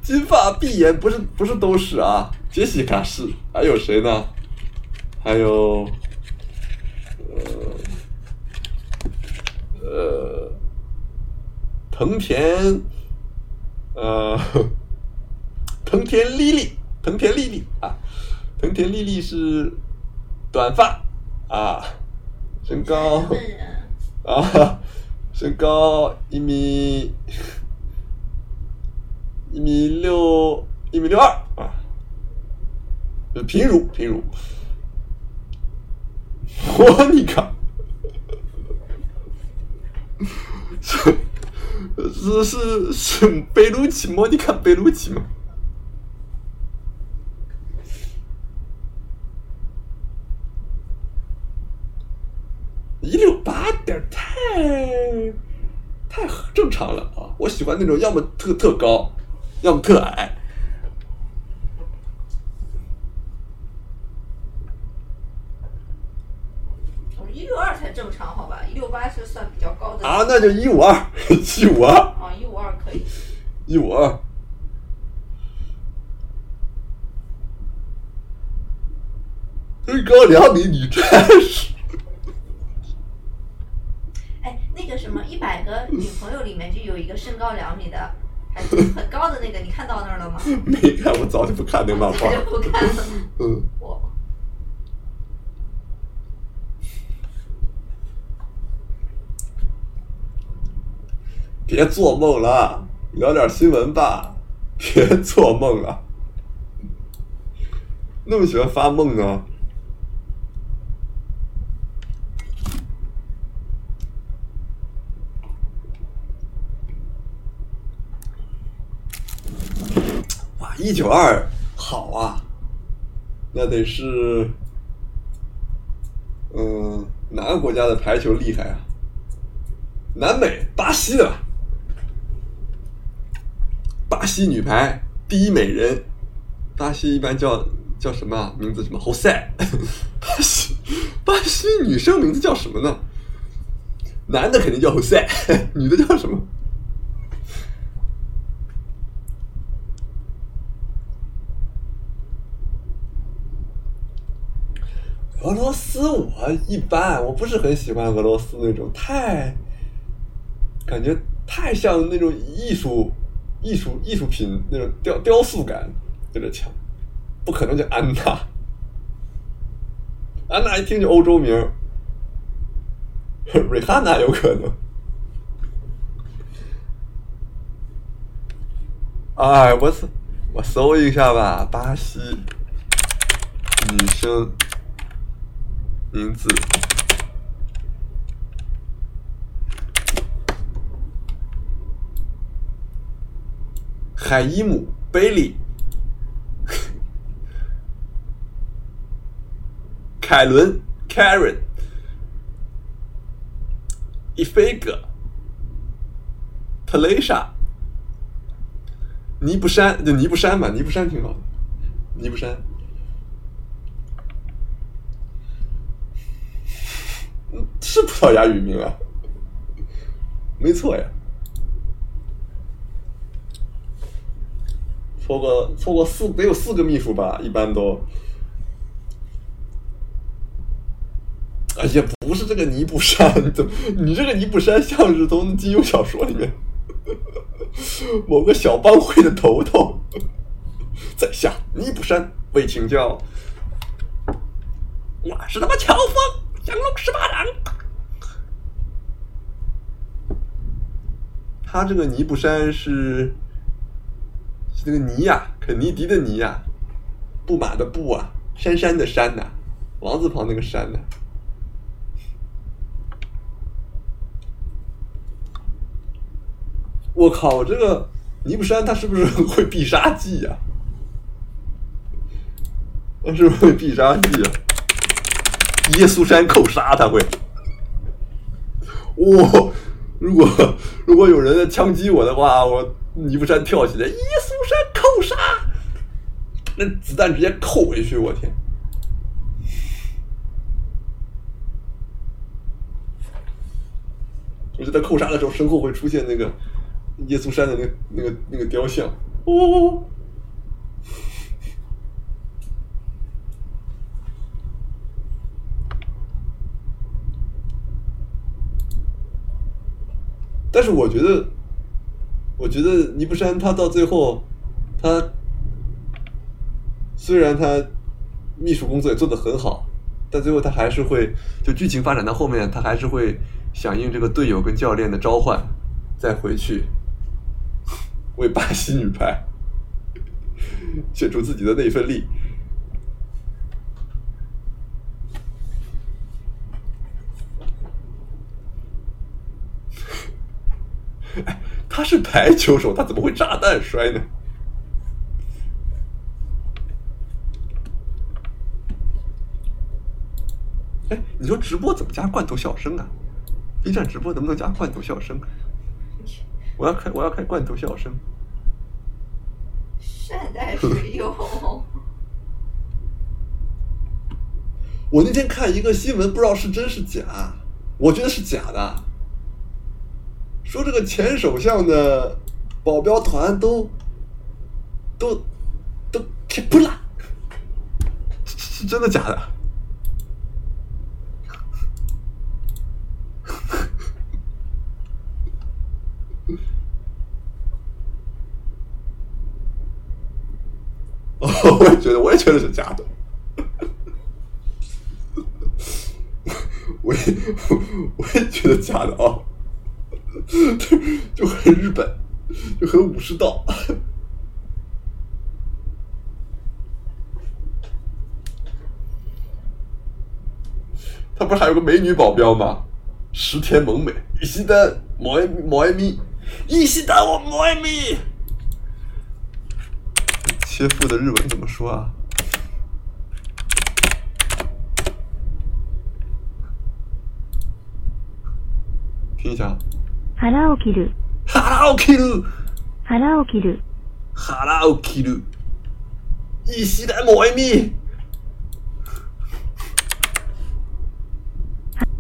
Speaker 1: 金发碧眼不是不是都是啊，杰西卡是，还有谁呢？还有，呃，呃，藤田，呃，[laughs] 藤田丽丽，藤田丽丽啊，藤田丽丽是短发啊，身高啊，身高一米。一米六，一米六二啊，呃平乳平乳，我你看，是是是是贝鲁奇莫你看贝鲁奇吗？一六八点太太正常了啊！我喜欢那种要么特特高，要么特矮。
Speaker 2: 我一六二才正常，好吧？一六八是算比较高的
Speaker 1: 啊，那就一五二，[laughs] 一五二，
Speaker 2: 啊，一五二可以。
Speaker 1: 一五二。身高两米，你真是
Speaker 2: 哎，那个什么，一百百个女 [laughs] 朋友里面就有一个身高两米的，还很高的那个，你看到那儿了吗？[laughs]
Speaker 1: 没看，我早就不看那漫画。[laughs]
Speaker 2: 就不看了。
Speaker 1: 嗯，
Speaker 2: 我
Speaker 1: 别做梦了，聊点新闻吧。别做梦了，那么喜欢发梦呢？哇，一九二好啊，那得是，嗯，哪个国家的排球厉害啊？南美，巴西的，巴西女排第一美人，巴西一般叫叫什么名字？什么侯赛？[laughs] 巴西巴西女生名字叫什么呢？男的肯定叫侯赛，[laughs] 女的叫什么？俄罗斯我一般，我不是很喜欢俄罗斯那种太，感觉太像那种艺术、艺术、艺术品那种雕雕塑感有点强，不可能叫安娜，安娜一听就欧洲名，瑞哈娜有可能。哎，我搜我搜一下吧，巴西女生名字。海伊姆·贝利，[laughs] 凯伦 （Karen），伊菲格。（Plesha），尼布山，就尼布山吧，尼布山挺好的，尼布山。嗯是葡萄牙语名啊，没错呀。错过错过四得有四个秘书吧，一般都。哎呀，不是这个尼布山，怎 [laughs] 么你这个尼布山像是从金庸小说里面 [laughs] 某个小帮会的头头。[laughs] 在下尼布山为请教，我是他妈乔峰，降龙十八掌。他这个尼布山是是那个尼呀，肯尼迪的尼呀，布马的布啊，珊珊的珊呐、王字旁那个山呐、我靠，这个尼布山他是不是会必杀技呀、他是不是会必杀技啊？耶稣山扣杀他会。哇、如果如果有人在枪击我的话，我尼布山跳起来，耶稣山扣杀，那子弹直接扣回去，我天！我觉得扣杀的时候，身后会出现那个耶稣山的那个那个那个雕像。哦，但是我觉得，我觉得尼布山他到最后，他虽然他秘书工作也做得很好，但最后他还是会就剧情发展到后面，他还是会响应这个队友跟教练的召唤，再回去 [laughs] 为巴西女排 [laughs] 献出自己的那份力。哎，[laughs] 他是排球手，他怎么会炸弹摔呢？哎，你说直播怎么加罐头笑声啊？B 站直播能不能加罐头笑声？我要开，我要开罐头笑声。
Speaker 2: 善待水友，[laughs]
Speaker 1: 我那天看一个新闻，不知道是真是假，我觉得是假的。说这个前首相的保镖团都都都开不了是真的假的？[laughs] 我也觉得我也觉得是假的。[laughs] 我也 [laughs] 我也觉得假的啊 [laughs] 就很日本，就很武士道。[laughs] 他不是还有个美女保镖吗？石田萌美，伊西丹毛艾毛艾咪，伊西丹我毛艾咪。切腹的日文怎么说啊？听一下。
Speaker 4: 腹を切る。
Speaker 1: 腹を切る。
Speaker 4: 腹を切る。
Speaker 1: 腹を切る。石田萌美。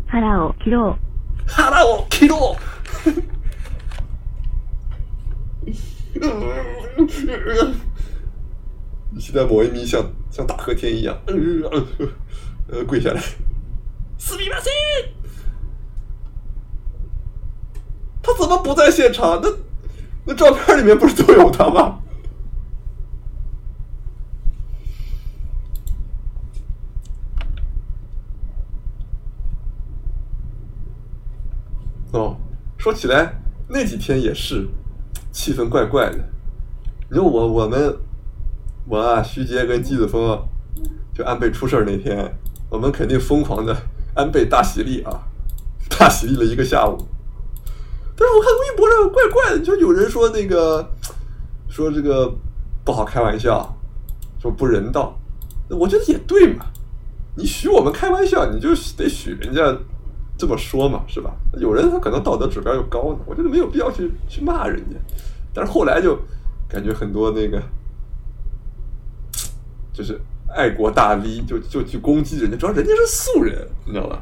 Speaker 4: 腹を切ろう。
Speaker 1: 腹を切ろう。石田某一咪像像大和天一样，呃，跪下来，死密马塞，他怎么不在现场？那那照片里面不是都有他吗？哦，说起来那几天也是气氛怪怪的。你说我我们我啊，徐杰跟季子峰就安倍出事儿那天，我们肯定疯狂的安倍大喜力啊，大喜力了一个下午。但是我看微博上怪怪的，就有人说那个说这个不好开玩笑，说不人道。我觉得也对嘛，你许我们开玩笑，你就得许人家。这么说嘛，是吧？有人他可能道德指标又高呢，我觉得没有必要去去骂人家。但是后来就感觉很多那个就是爱国大 V 就就去攻击人家，主要人家是素人，你知道吧？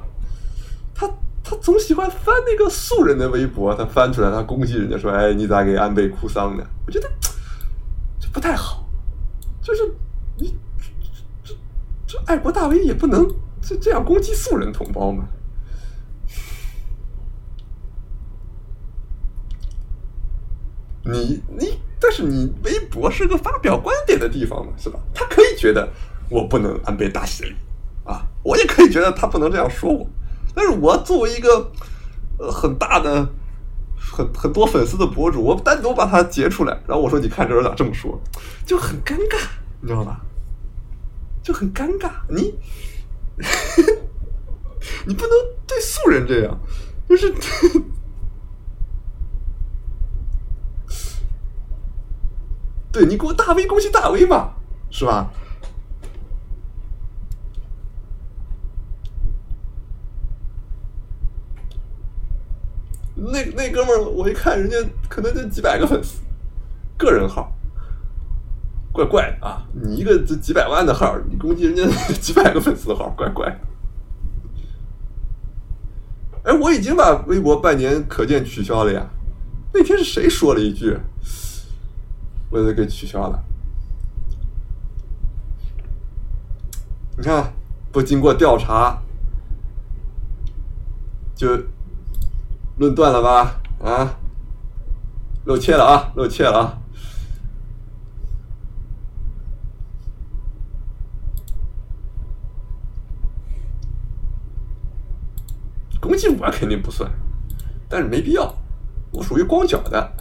Speaker 1: 他他总喜欢翻那个素人的微博，他翻出来他攻击人家说：“哎，你咋给安倍哭丧呢？”我觉得 [tsk] 这不太好，就是你这这这爱国大 V 也不能这这样攻击素人同胞嘛。[laughs] 你你，但是你微博是个发表观点的地方嘛，是吧？他可以觉得我不能安倍大喜啊，我也可以觉得他不能这样说我。但是我作为一个呃很大的、很很多粉丝的博主，我单独把它截出来，然后我说你看这人咋这么说，就很尴尬，你知道吧？就很尴尬，你 [laughs] 你不能对素人这样，就是。[laughs] 对你给我大 V 恭喜大 V 嘛，是吧？那那哥们儿，我一看人家可能就几百个粉丝，个人号，怪怪的啊！你一个这几百万的号，你攻击人家 [laughs] 几百个粉丝的号，怪怪的。哎，我已经把微博半年可见取消了呀。那天是谁说了一句？我都给取消了。你看，不经过调查就论断了吧？啊，露怯了啊，露怯了啊！攻击我肯定不算，但是没必要，我属于光脚的。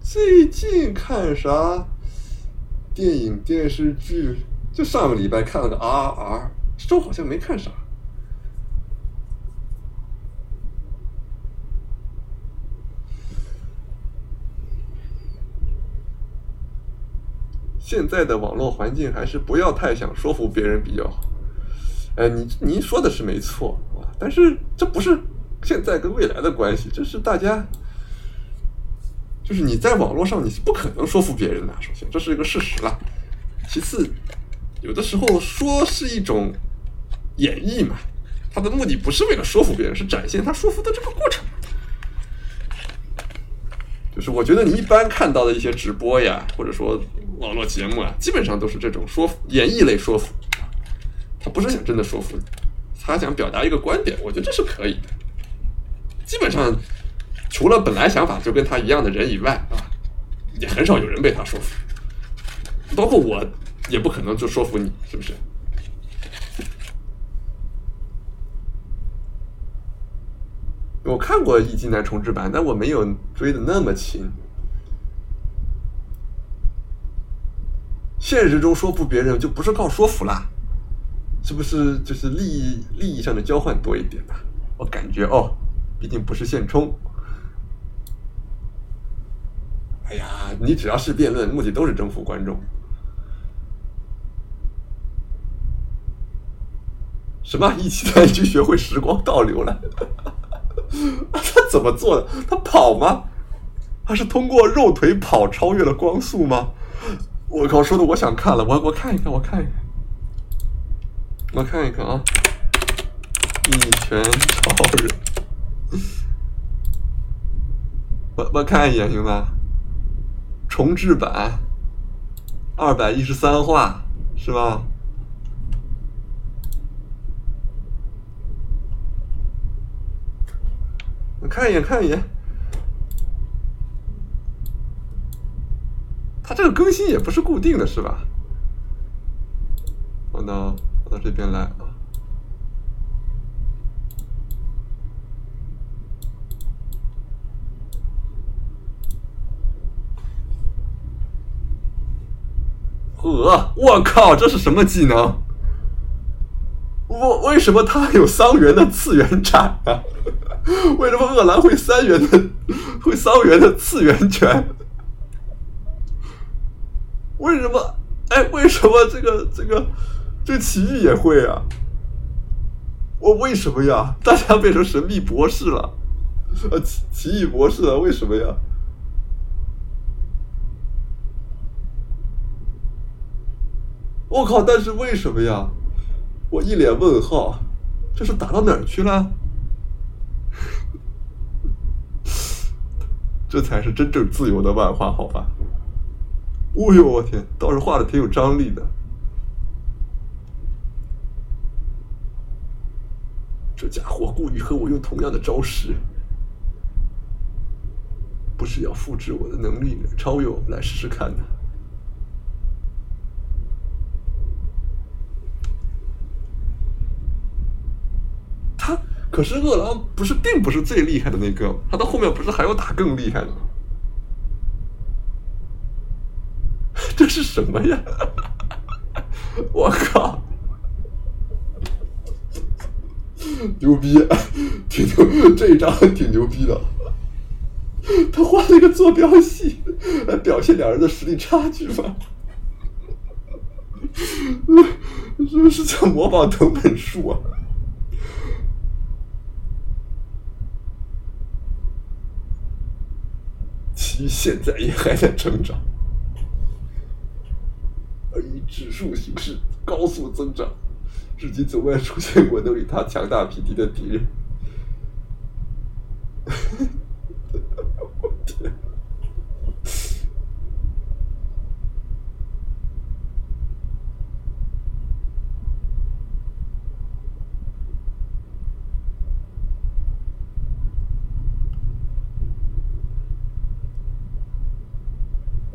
Speaker 1: 最近看啥电影电视剧？就上个礼拜看了个 R R，这周好像没看啥。现在的网络环境还是不要太想说服别人比较好。哎，你您说的是没错，但是这不是现在跟未来的关系，这是大家。就是你在网络上你是不可能说服别人的，首先这是一个事实了。其次，有的时候说是一种演绎嘛，他的目的不是为了说服别人，是展现他说服的这个过程。就是我觉得你一般看到的一些直播呀，或者说网络节目啊，基本上都是这种说服演绎类说服，他不是想真的说服你，他想表达一个观点，我觉得这是可以的。基本上除了本来想法就跟他一样的人以外啊，也很少有人被他说服，包括我也不可能就说服你，是不是？我看过《一技难》重置版，但我没有追的那么勤。现实中说服别人就不是靠说服啦，是不是就是利益利益上的交换多一点吧？我感觉哦，毕竟不是现充。哎呀，你只要是辩论，目的都是征服观众。什么？一起来就学会时光倒流了？[laughs] 他怎么做的？他跑吗？他是通过肉腿跑超越了光速吗？我靠，说的我想看了，我我看一看，我看一看，我看一看啊！一拳超人，[laughs] 我我看一眼行吗？重置版，二百一十三话是吧？我看一眼，看一眼。它这个更新也不是固定的，是吧？放到放到这边来啊。呃，我靠，这是什么技能？我为什么他有桑园的次元斩啊？为什么饿狼会三元的会桑园的次元拳？为什么？哎，为什么这个这个这个奇异也会啊？我为什么呀？大家变成神秘博士了，呃，奇奇异博士了，为什么呀？我靠！但是为什么呀？我一脸问号，这是打到哪儿去了？[laughs] 这才是真正自由的漫画，好吧？哦呦，我天，倒是画的挺有张力的。这家伙故意和我用同样的招式，不是要复制我的能力，超越我们来试试看呢？可是饿狼，不是并不是最厉害的那个，他到后面不是还要打更厉害的吗？[laughs] 这是什么呀？[laughs] 我靠！牛逼，[laughs] 挺牛，这一张挺牛逼的。他画了一个坐标系，来表现两人的实力差距吗？是不是在模仿藤本树啊？其现在也还在成长，而以指数形式高速增长，至今从未出现过能与他强大匹敌的敌人。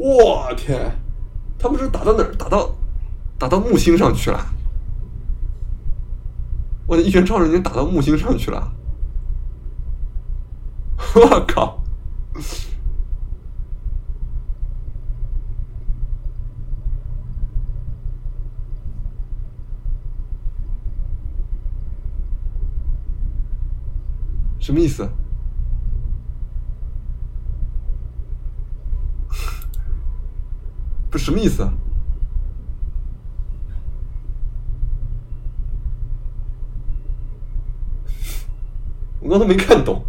Speaker 1: 我天，他们是打到哪儿？打到打到木星上去了？我的一拳超人已经打到木星上去了！[laughs] 我靠！什么意思？不什么意思？我刚才没看懂。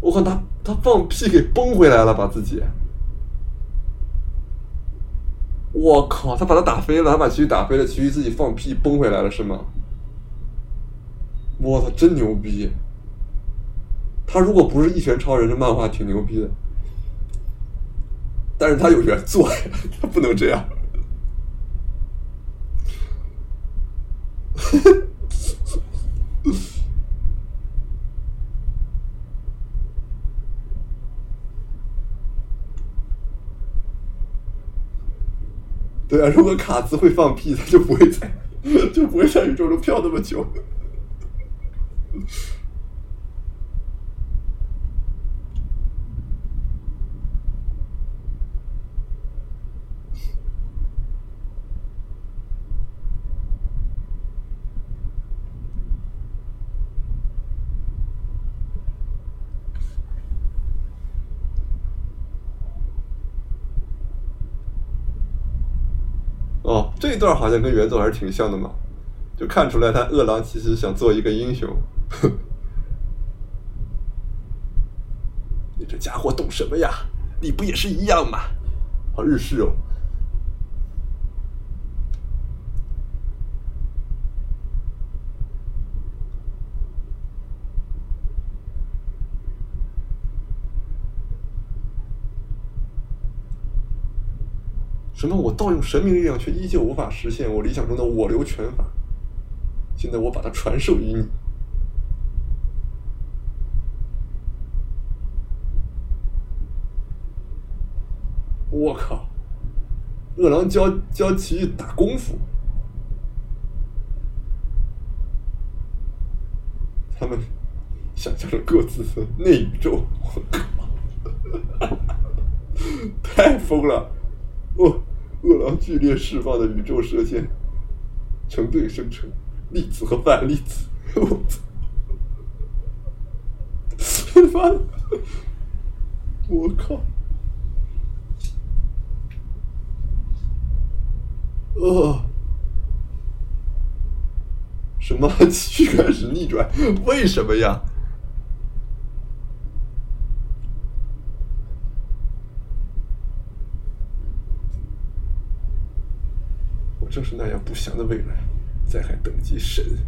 Speaker 1: 我靠，他他放屁给崩回来了，把自己。我靠，他把他打飞了，他把其余打飞了，其余自己放屁崩回来了，是吗？我操，真牛逼！他如果不是一拳超人，这漫画挺牛逼的。但是他有原作，他不能这样。[laughs] 对啊，如果卡兹会放屁，他就不会在，就不会在宇宙中飘那么久。段好像跟原作还是挺像的嘛，就看出来他饿狼其实想做一个英雄。[laughs] 你这家伙懂什么呀？你不也是一样吗？好日式哦。什么？我盗用神明力量，却依旧无法实现我理想中的我流拳法。现在我把它传授于你。我靠！饿狼教教奇遇打功夫，他们想象着各自的内宇宙。我靠！[laughs] 太疯了！哦，狼剧烈释放的宇宙射线，成对生成粒子和反粒子。我操！我靠！呃，什么继续开始逆转？为什么呀？正是那样不祥的未来，灾害等级神。[laughs]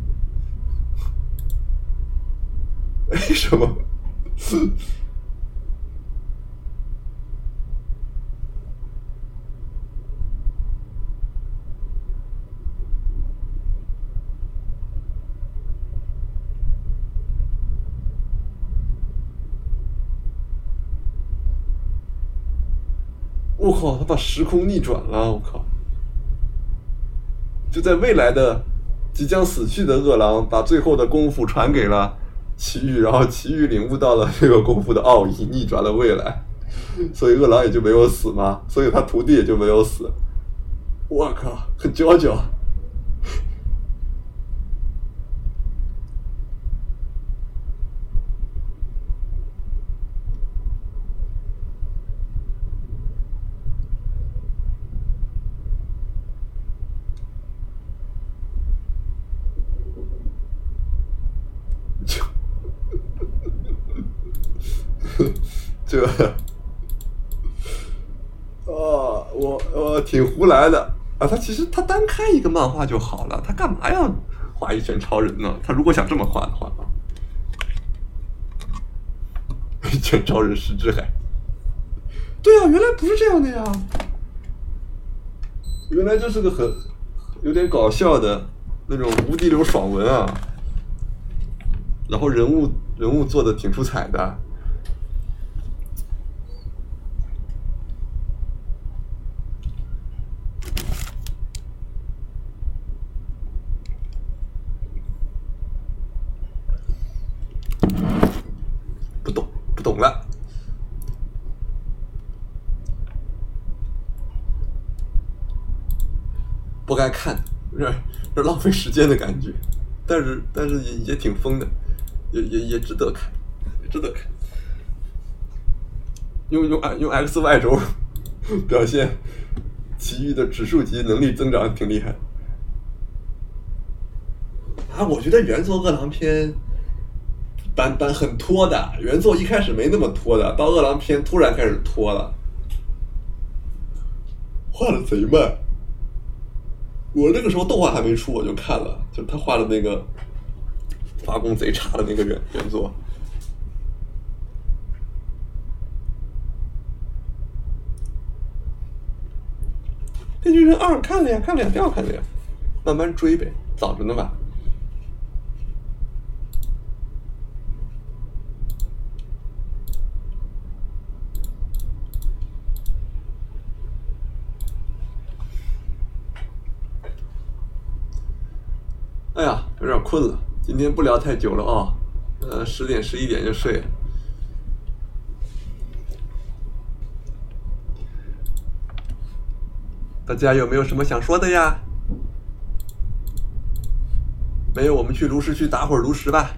Speaker 1: 为什么？[laughs] 我靠！他把时空逆转了！我靠！就在未来的即将死去的饿狼，把最后的功夫传给了奇遇，然后奇遇领悟到了这个功夫的奥义，逆转了未来，[laughs] 所以饿狼也就没有死嘛，所以他徒弟也就没有死。我靠！很娇娇。就这，啊，我我挺胡来的啊！他其实他单开一个漫画就好了，他干嘛要画一拳超人呢？他如果想这么画的话，一拳超人石之海，对啊，原来不是这样的呀，原来这是个很有点搞笑的那种无敌流爽文啊。然后人物人物做的挺出彩的，不懂不懂了，不该看，有点有点浪费时间的感觉，但是但是也也挺疯的。也也也值得看，值得看。用用用 X Y 轴 [laughs] 表现奇遇的指数级能力增长，挺厉害。啊，我觉得原作《饿狼篇》版版很拖的，原作一开始没那么拖的，到《饿狼篇》突然开始拖了，画的贼慢。我那个时候动画还没出，我就看了，就他画的那个，发功贼差的那个原原作。《黑巨人二》看了呀，看了呀，挺好看的呀，慢慢追呗，早着呢吧。困了，今天不聊太久了啊、呃，十点十一点就睡。大家有没有什么想说的呀？没有，我们去炉石区打会儿炉石吧。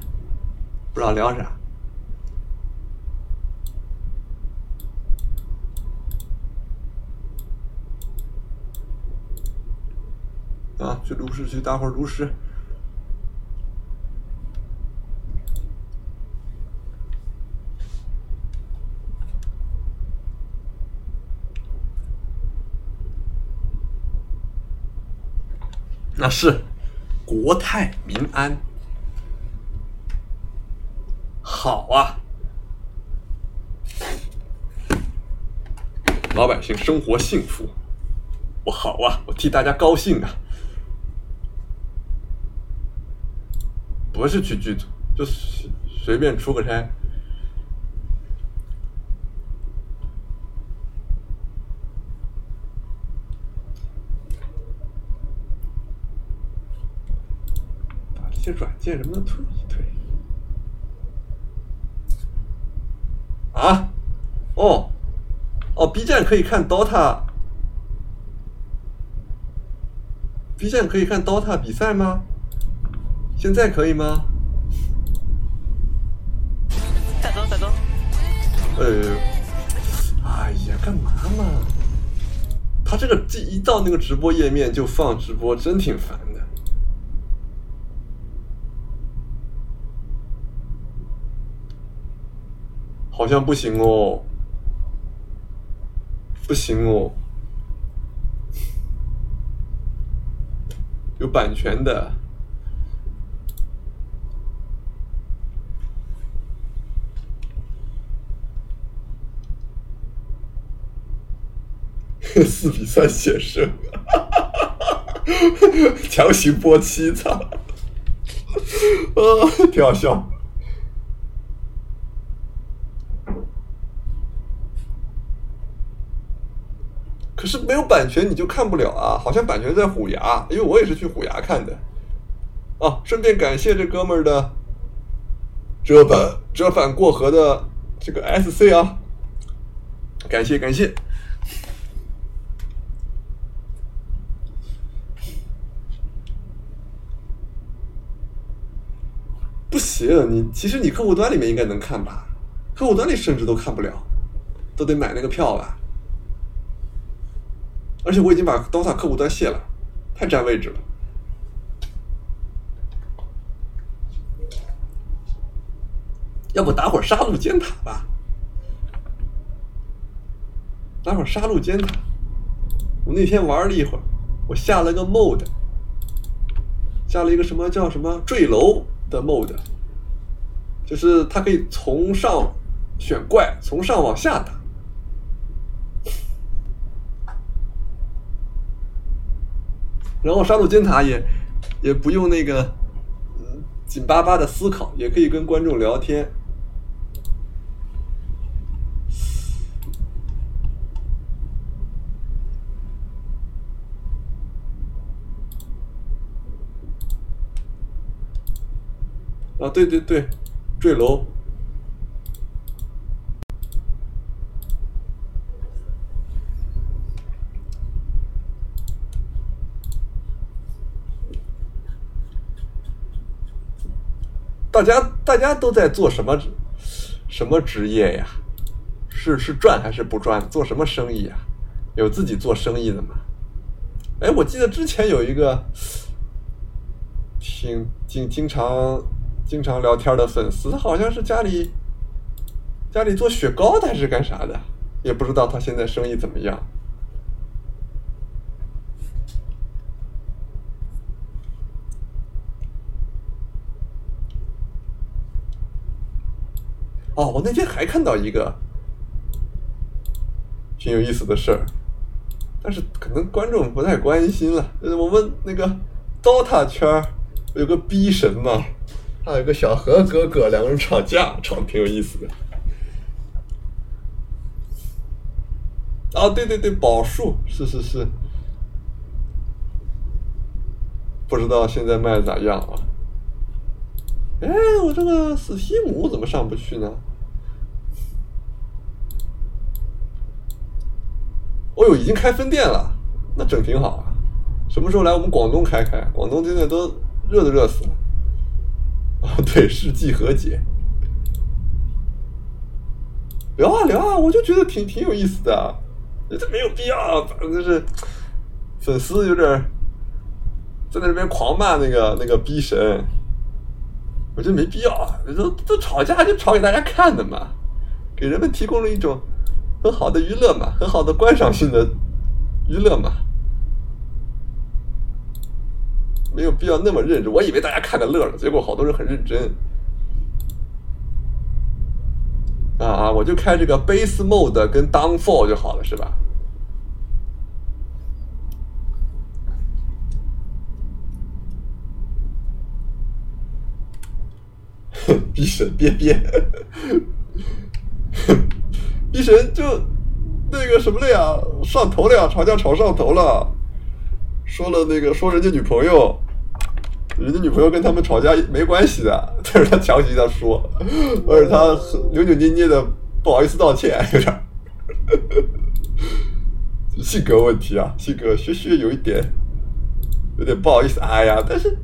Speaker 1: 不知道聊啥。啊，去炉石区打会儿炉石。那是国泰民安，好啊，老百姓生活幸福，我好啊，我替大家高兴啊。不是去剧组，就随随便出个差。把见什么退一退？啊？哦，哦，B 站可以看 DOTA。B 站可以看 DOTA 比赛吗？现在可以吗？
Speaker 5: 大哥，大哥，
Speaker 1: 呃，哎呀，干嘛嘛？他这个这一到那个直播页面就放直播，真挺烦的。好像不行哦，不行哦，有版权的。[laughs] 四比三险胜，[laughs] 强行播七，场！[laughs] 啊，挺好笑。可是没有版权你就看不了啊，好像版权在虎牙，因为我也是去虎牙看的。啊，顺便感谢这哥们儿的折返折返过河的这个 SC 啊，感谢感谢。不行，你其实你客户端里面应该能看吧？客户端里甚至都看不了，都得买那个票吧。而且我已经把 DOTA 客户端卸了，太占位置了。要不打会儿杀戮尖塔吧？打会儿杀戮尖塔。我那天玩了一会儿，我下了个 mode，下了一个什么叫什么坠楼的 mode，就是它可以从上选怪，从上往下打。然后杀戮尖塔也也不用那个嗯紧巴巴的思考，也可以跟观众聊天。啊，对对对，坠楼。大家大家都在做什么什么职业呀？是是赚还是不赚？做什么生意呀？有自己做生意的吗？哎，我记得之前有一个挺经经常经常聊天的粉丝，他好像是家里家里做雪糕的还是干啥的，也不知道他现在生意怎么样。哦，我那天还看到一个挺有意思的事儿，但是可能观众不太关心了。我们那个 DOTA 圈有个逼神嘛，还有个小何哥哥，两个人吵架，吵得挺有意思的。啊，对对对，宝树是是是，不知道现在卖的咋样啊？哎，我这个 Steam 怎么上不去呢？哦呦，已经开分店了，那整挺好啊！什么时候来我们广东开开？广东现在都热都热死了。啊，[laughs] 对，世纪和解，聊啊聊啊，我就觉得挺挺有意思的，这没有必要，反正就是粉丝有点在那边狂骂那个那个逼神，我觉得没必要啊，都都吵架就吵给大家看的嘛，给人们提供了一种很好的娱乐嘛，很好的观赏性的娱乐嘛，没有必要那么认真。我以为大家看个乐了，结果好多人很认真。啊啊！我就开这个 base mode 跟 downfall 就好了，是吧？[laughs] 逼神憋 [laughs] 憋，一神就那个什么了呀，上头了呀，吵架吵上头了，说了那个说人家女朋友，人家女朋友跟他们吵架没关系的，但是他强行这样说，而且他扭扭捏捏的不好意思道歉，有点性格问题啊，性格学学有一点有点不好意思，哎呀，但是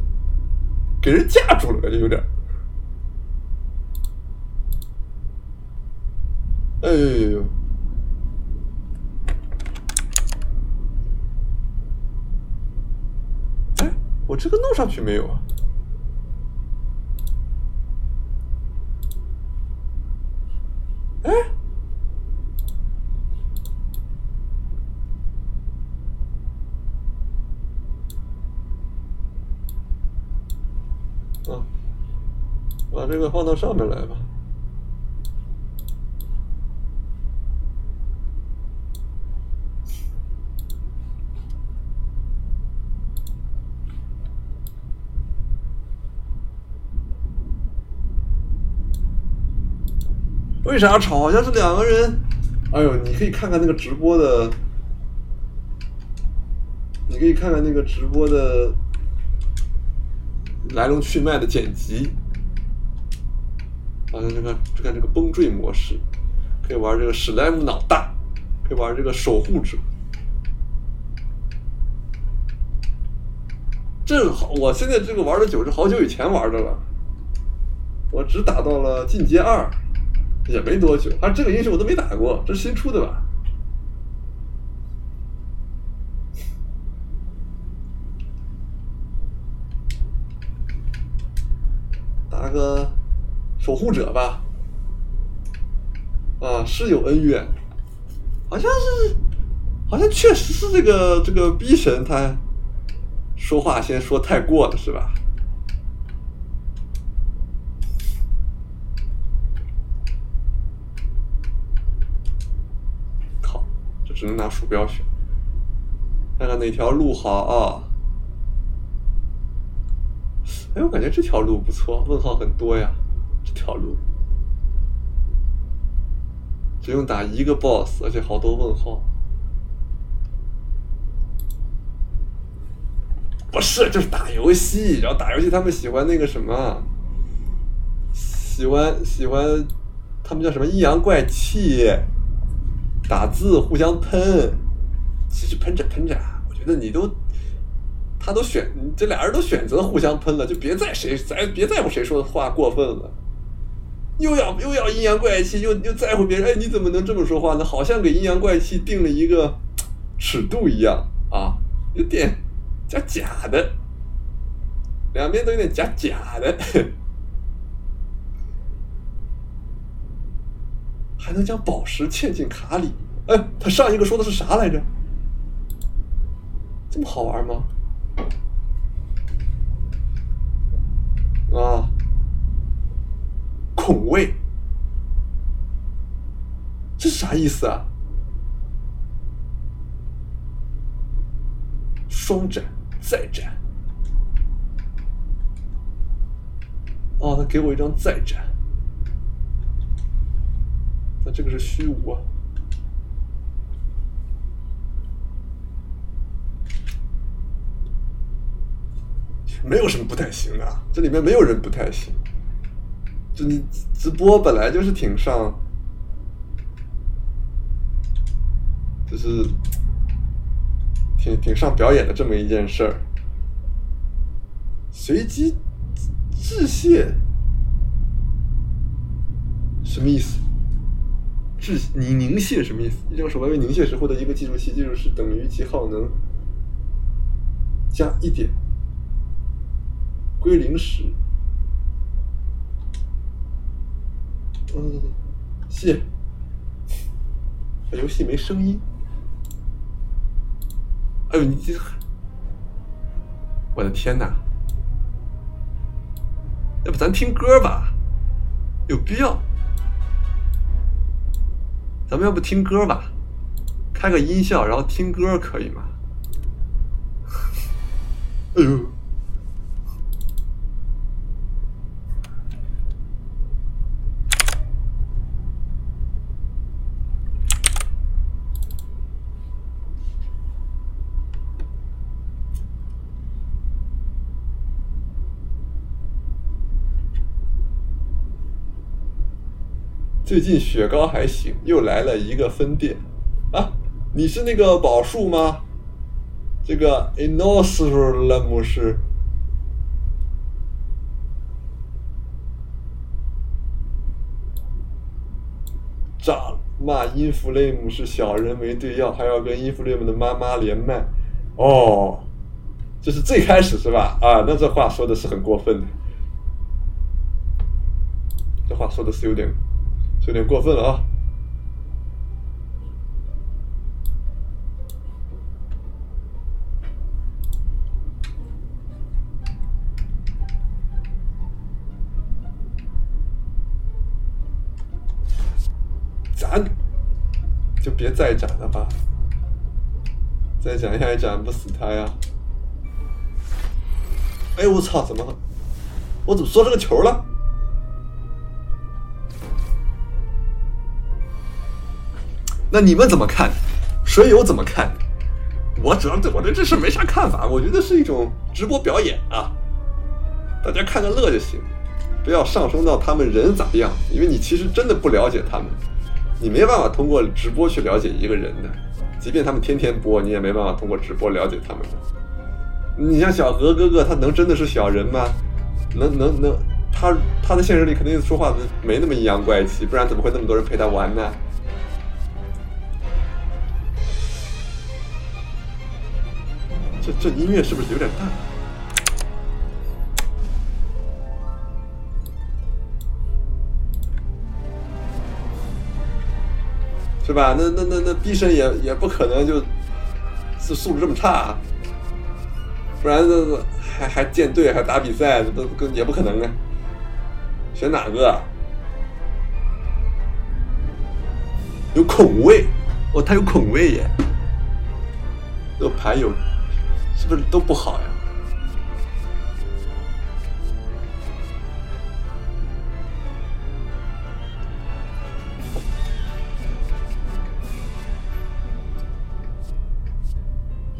Speaker 1: 给人架住了，感觉有点哎呦！哎，我这个弄上去没有啊？哎，啊，把这个放到上面来吧。为啥吵？好像是两个人。哎呦，你可以看看那个直播的，你可以看看那个直播的来龙去脉的剪辑。好像这个这个这个崩坠模式，可以玩这个史莱姆脑大，可以玩这个守护者。正好，我现在这个玩的久是好久以前玩的了，我只打到了进阶二。也没多久，啊，这个英雄我都没打过，这是新出的吧？打个守护者吧，啊，是有恩怨，好像是，好像确实是这个这个逼神他说话先说太过了，是吧？只能拿鼠标选，看看哪条路好啊？哎，我感觉这条路不错，问号很多呀，这条路只用打一个 boss，而且好多问号。不是，就是打游戏，然后打游戏他们喜欢那个什么，喜欢喜欢，他们叫什么阴阳怪气，打字互相喷，其实喷着喷着，我觉得你都，他都选，这俩人都选择互相喷了，就别在谁咱别在乎谁说的话过分了，又要又要阴阳怪气，又又在乎别人，哎，你怎么能这么说话呢？好像给阴阳怪气定了一个尺度一样啊，有点假假的，两边都有点假假的。还能将宝石嵌进卡里。哎，他上一个说的是啥来着？这么好玩吗？啊，孔位，这啥意思啊？双斩，再斩。哦，他给我一张再斩，那这个是虚无啊。没有什么不太行的，这里面没有人不太行。就你直播本来就是挺上，就是挺挺上表演的这么一件事儿。随机致谢什么意思？致你凝血什么意思？一张手办被凝血时获得一个计数器，计数是等于其耗能加一点。归零时，嗯，谢。游戏没声音。哎呦，你这，我的天哪！要不咱听歌吧？有必要？咱们要不听歌吧？开个音效，然后听歌可以吗？[laughs] 哎呦！最近雪糕还行，又来了一个分店，啊，你是那个宝树吗？这个 Inoslam 是炸骂 Inflame 是小人没对药，还要跟 Inflame 的妈妈连麦，哦，这是最开始是吧？啊，那这话说的是很过分的，这话说的是有点。有点过分了啊！斩，就别再斩了吧，再斩下也斩不死他呀！哎我操，怎么，我怎么缩这个球了？那你们怎么看？水友怎么看？我主要对我对这事没啥看法，我觉得是一种直播表演啊，大家看个乐就行，不要上升到他们人咋样，因为你其实真的不了解他们，你没办法通过直播去了解一个人的，即便他们天天播，你也没办法通过直播了解他们的。你像小何哥哥，他能真的是小人吗？能能能，他他的现实里肯定说话没那么阴阳怪气，不然怎么会那么多人陪他玩呢？这这音乐是不是有点大？是吧？那那那那逼神也也不可能就，素素质这么差，啊不然那那还还建队还打比赛这，都跟也不可能啊。选哪个？有孔位哦，他有孔位耶，这个牌有。是不是都不好呀？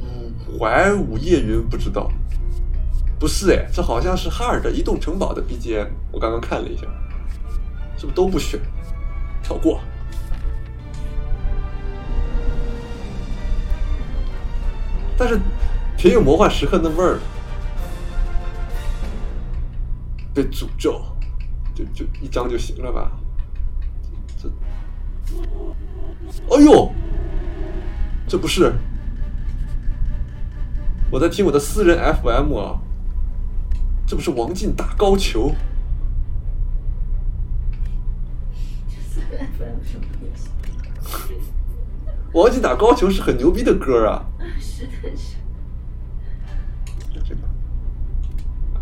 Speaker 1: 嗯，怀午夜云不知道，不是哎，这好像是哈尔的移动城堡的 BGM，我刚刚看了一下，是不是都不选？跳过。但是。挺有魔幻时刻那味儿，被诅咒，就就一张就行了吧？这，哎呦，这不是我在听我的私人 FM 啊，这不是王进打高球？王进打高球是很牛逼的歌啊！
Speaker 2: 是的是。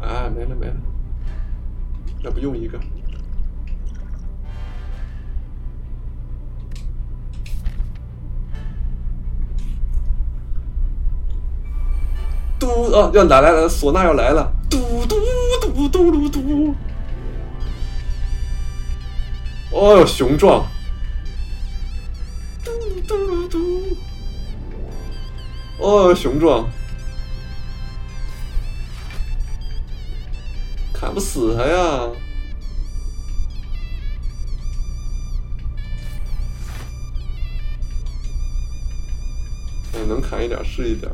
Speaker 1: 啊，没了没了，要不用一个？嘟哦，要来来来，唢呐要来了，嘟嘟嘟嘟噜嘟。哦哟，雄壮！嘟嘟噜嘟。哦，雄壮！砍不死他呀！哎，能砍一点是一点。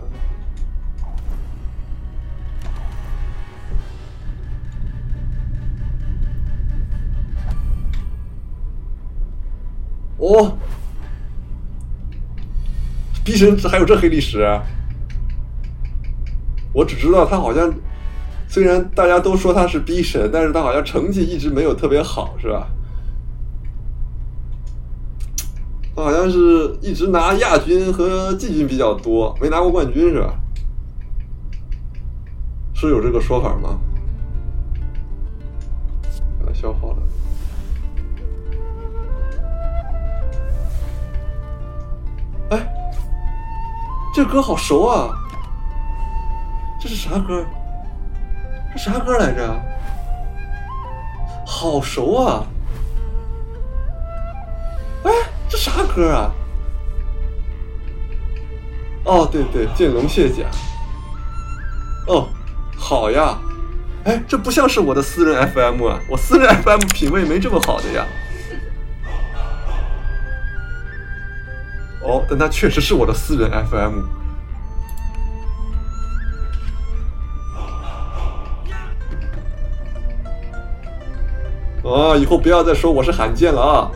Speaker 1: 哦，逼神还有这黑历史？我只知道他好像，虽然大家都说他是逼神，但是他好像成绩一直没有特别好，是吧？他好像是一直拿亚军和季军比较多，没拿过冠军，是吧？是有这个说法吗？把它消耗了。哎，这歌好熟啊！这是啥歌？这啥歌来着？好熟啊！哎，这啥歌啊？哦，对对，见龙卸甲。哦，好呀。哎，这不像是我的私人 FM 啊！我私人 FM 品味没这么好的呀。哦，但它确实是我的私人 FM。哦，以后不要再说我是罕见了啊！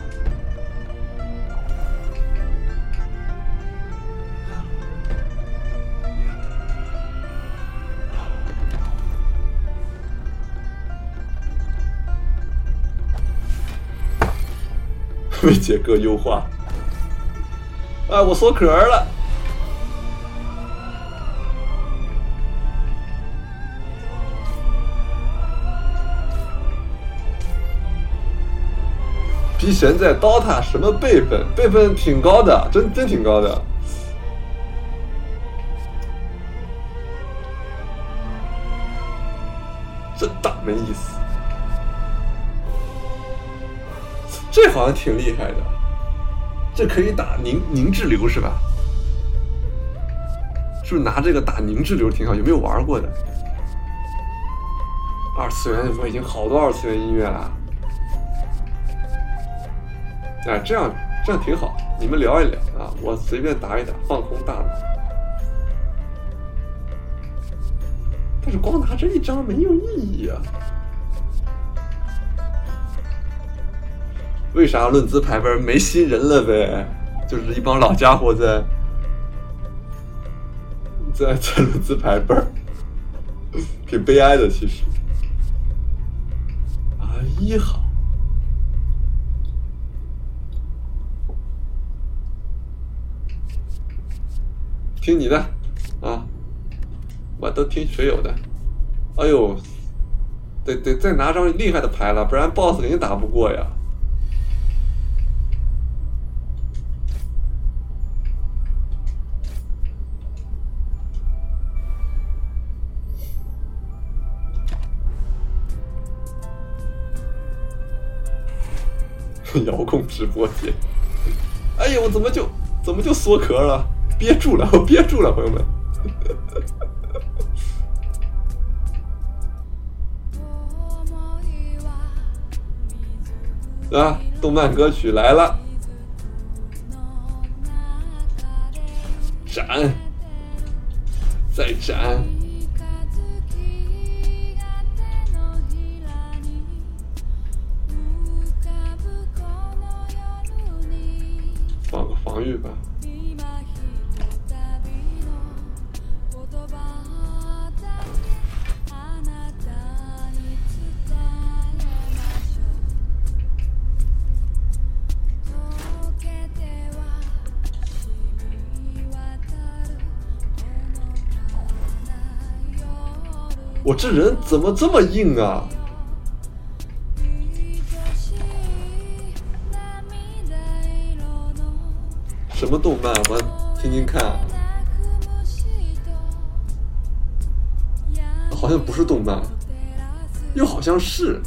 Speaker 1: [laughs] 为杰哥优化。啊，我缩壳了。逼神在 DOTA 什么辈分？辈分挺高的，真真挺高的。真打没意思。这好像挺厉害的。这可以打凝凝滞流是吧？是不是拿这个打凝滞流挺好？有没有玩过的？二次元我已经好多二次元音乐了。哎，这样这样挺好，你们聊一聊啊，我随便打一打，放空大脑。但是光拿这一张没有意义啊。为啥论资排辈没新人了呗？就是一帮老家伙在在在论资排辈，挺悲哀的其实。啊，一好，听你的啊，我都听水友的。哎呦，得得再拿张厉害的牌了，不然 BOSS 肯定打不过呀。[laughs] 遥控直播间，哎呀，我怎么就怎么就缩壳了？憋住了，我憋住了，朋友们。[laughs] 啊，动漫歌曲来了，这人怎么这么硬啊？什么动漫？我听听看。好像不是动漫，又好像是。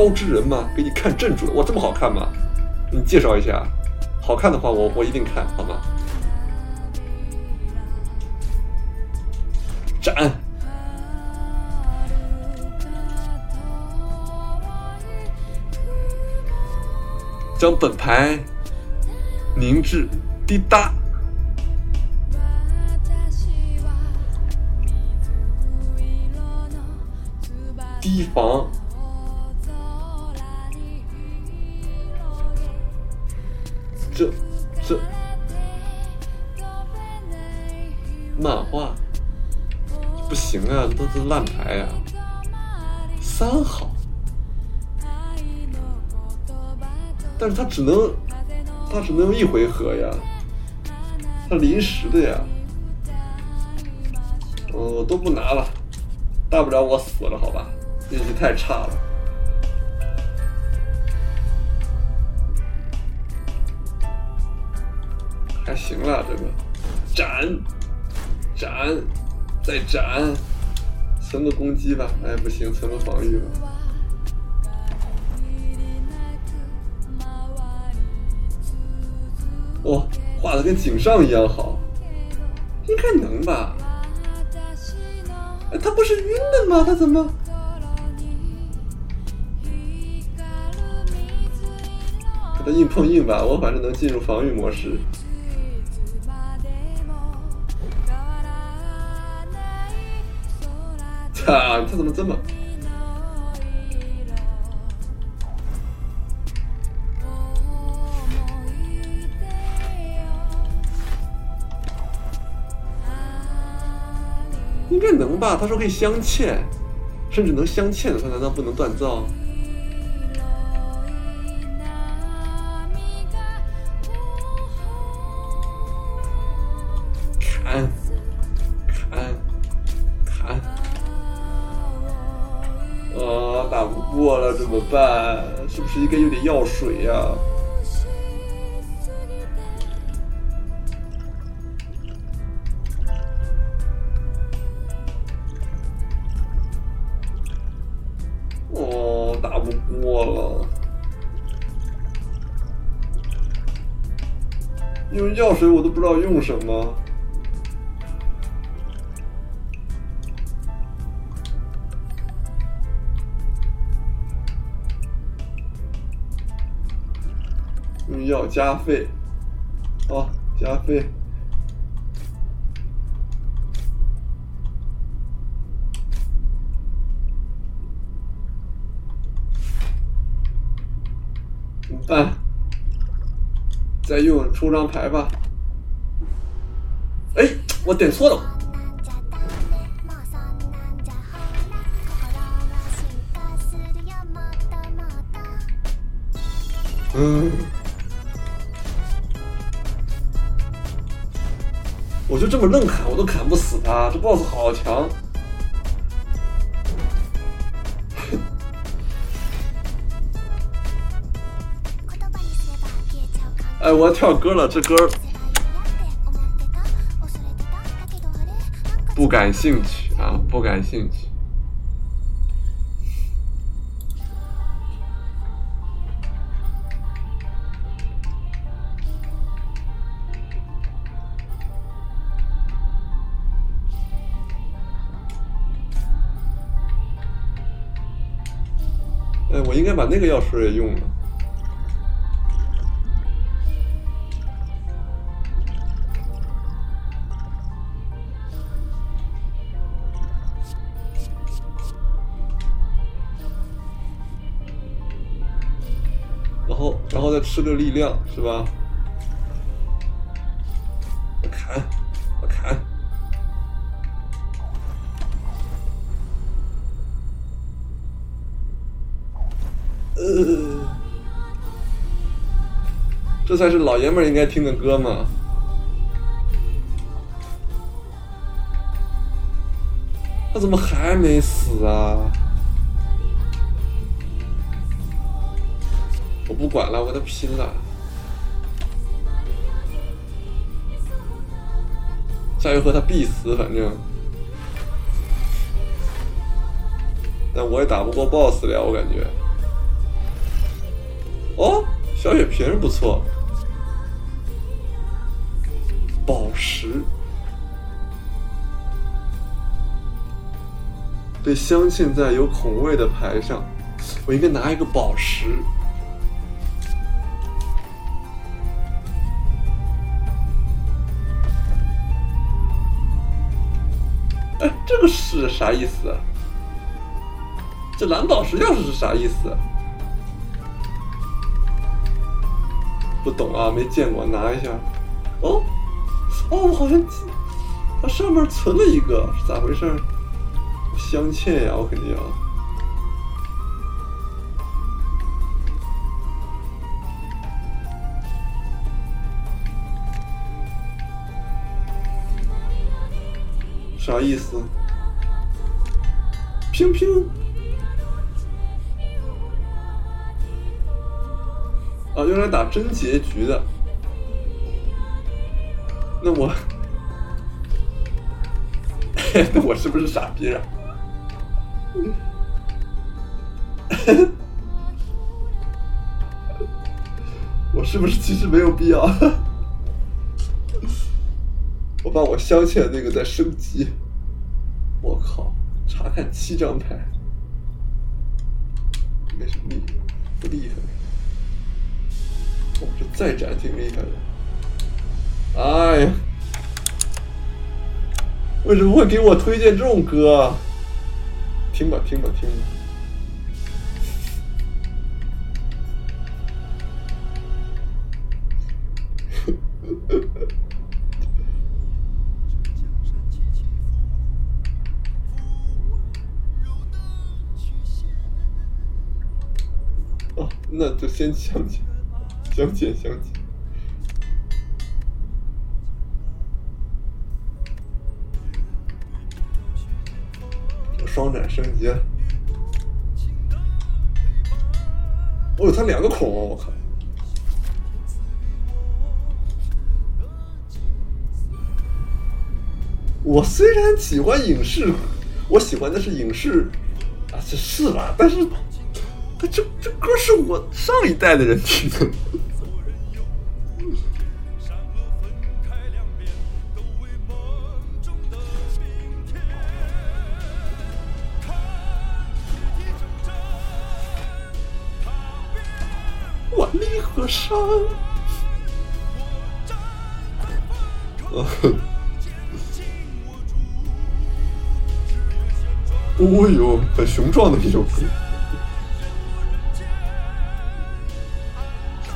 Speaker 1: 高之人》吗？给你看正主了，哇，这么好看吗？你介绍一下，好看的话我我一定看，好吗？斩！将本牌凝滞滴答。烂牌呀、三好，但是他只能他只能用一回合呀，他临时的呀，我都不拿了，大不了我死了，好吧，运气太差了。还行了，这个。斩。斩。再斩，存个攻击吧。哎，不行，存个防御吧。哦，画的跟井上一样好，应该能吧？哎，他不是晕的吗？他怎么？给他硬碰硬吧，我反正能进入防御模式。他怎么这么？应该能吧？他说可以镶嵌，甚至能镶嵌的，他难道不能锻造？打不过了怎么办？是不是应该有点药水呀、哦，打不过了。用药水我都不知道用什么。加费，好加费。怎么办？再用出张牌吧。哎，我点错了。嗯，就这么愣砍，我都砍不死他。这 BOSS 好强。[laughs] 哎，我要跳歌了，这歌不感兴趣啊，不感兴趣。应该把那个钥匙也用了。然后，然后再吃个力量，是吧？算是老爷们儿应该听的歌吗。他怎么还没死啊？我不管了，我跟他拼了。下回合他必死，反正。但我也打不过 BOSS 了，我感觉。哦，小血瓶不错。镶嵌在有孔位的牌上，我应该拿一个宝石。哎，这个是啥意思？这蓝宝石钥匙是啥意思？不懂啊，没见过，拿一下。哦，哦，我好像它上面存了一个，是咋回事？镶嵌呀，我肯定要。啥意思？拼拼。啊，用来打真结局的。那我，[laughs] 那我是不是傻逼啊？[laughs] 我是不是其实没有必要？[laughs] 我把我镶嵌的那个再升级。我靠！查看七张牌，没什么厉害，不厉害。我，这再斩挺厉害的。哎呀，为什么会给我推荐这种歌？听吧，听吧，听吧。[laughs] 哦，那就先相见，相见，相见。双斩升级。哦，它两个孔，我靠！我虽然喜欢影视，我喜欢的是影视啊，这是吧？但是，这这歌是我上一代的人听的。山。哦呦，很雄壮的一首歌。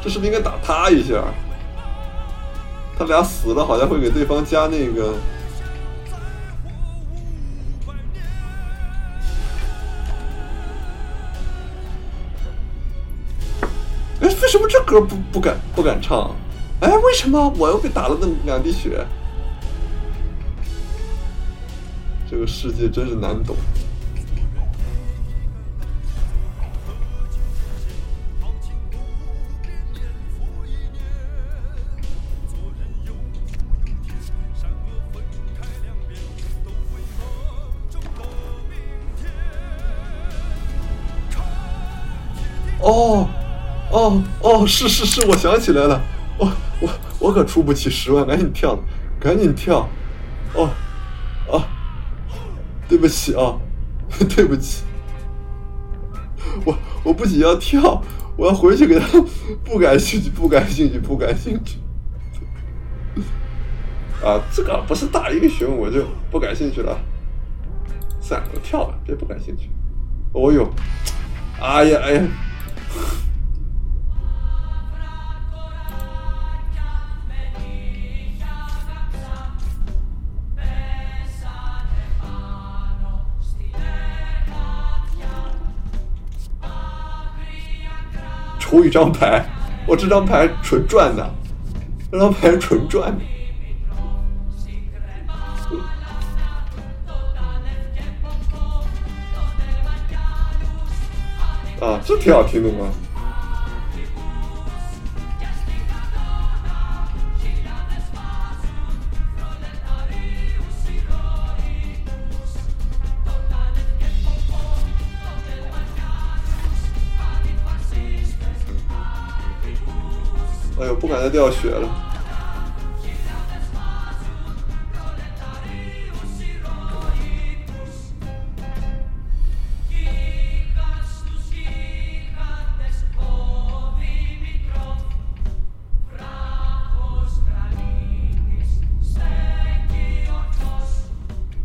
Speaker 1: 这是不是应该打他一下？他俩死了，好像会给对方加那个。哎，为什么这歌不不敢不敢唱？哎，为什么我又被打了那么两滴血？这个世界真是难懂。哦，哦，哦，是是是，我想起来了，我我我可出不起十万，赶紧跳，赶紧跳，哦，啊，对不起啊，[laughs] 对不起，我我不仅要跳，我要回去给他，不感兴趣，不感兴趣，不感兴趣，啊，这个不是大英雄，我就不感兴趣了，算了，我跳吧，别不感兴趣，哦呦，哎呀哎呀。抽一张牌，我这张牌纯赚的，这张牌纯赚的。啊，这挺好听的吗？掉血了。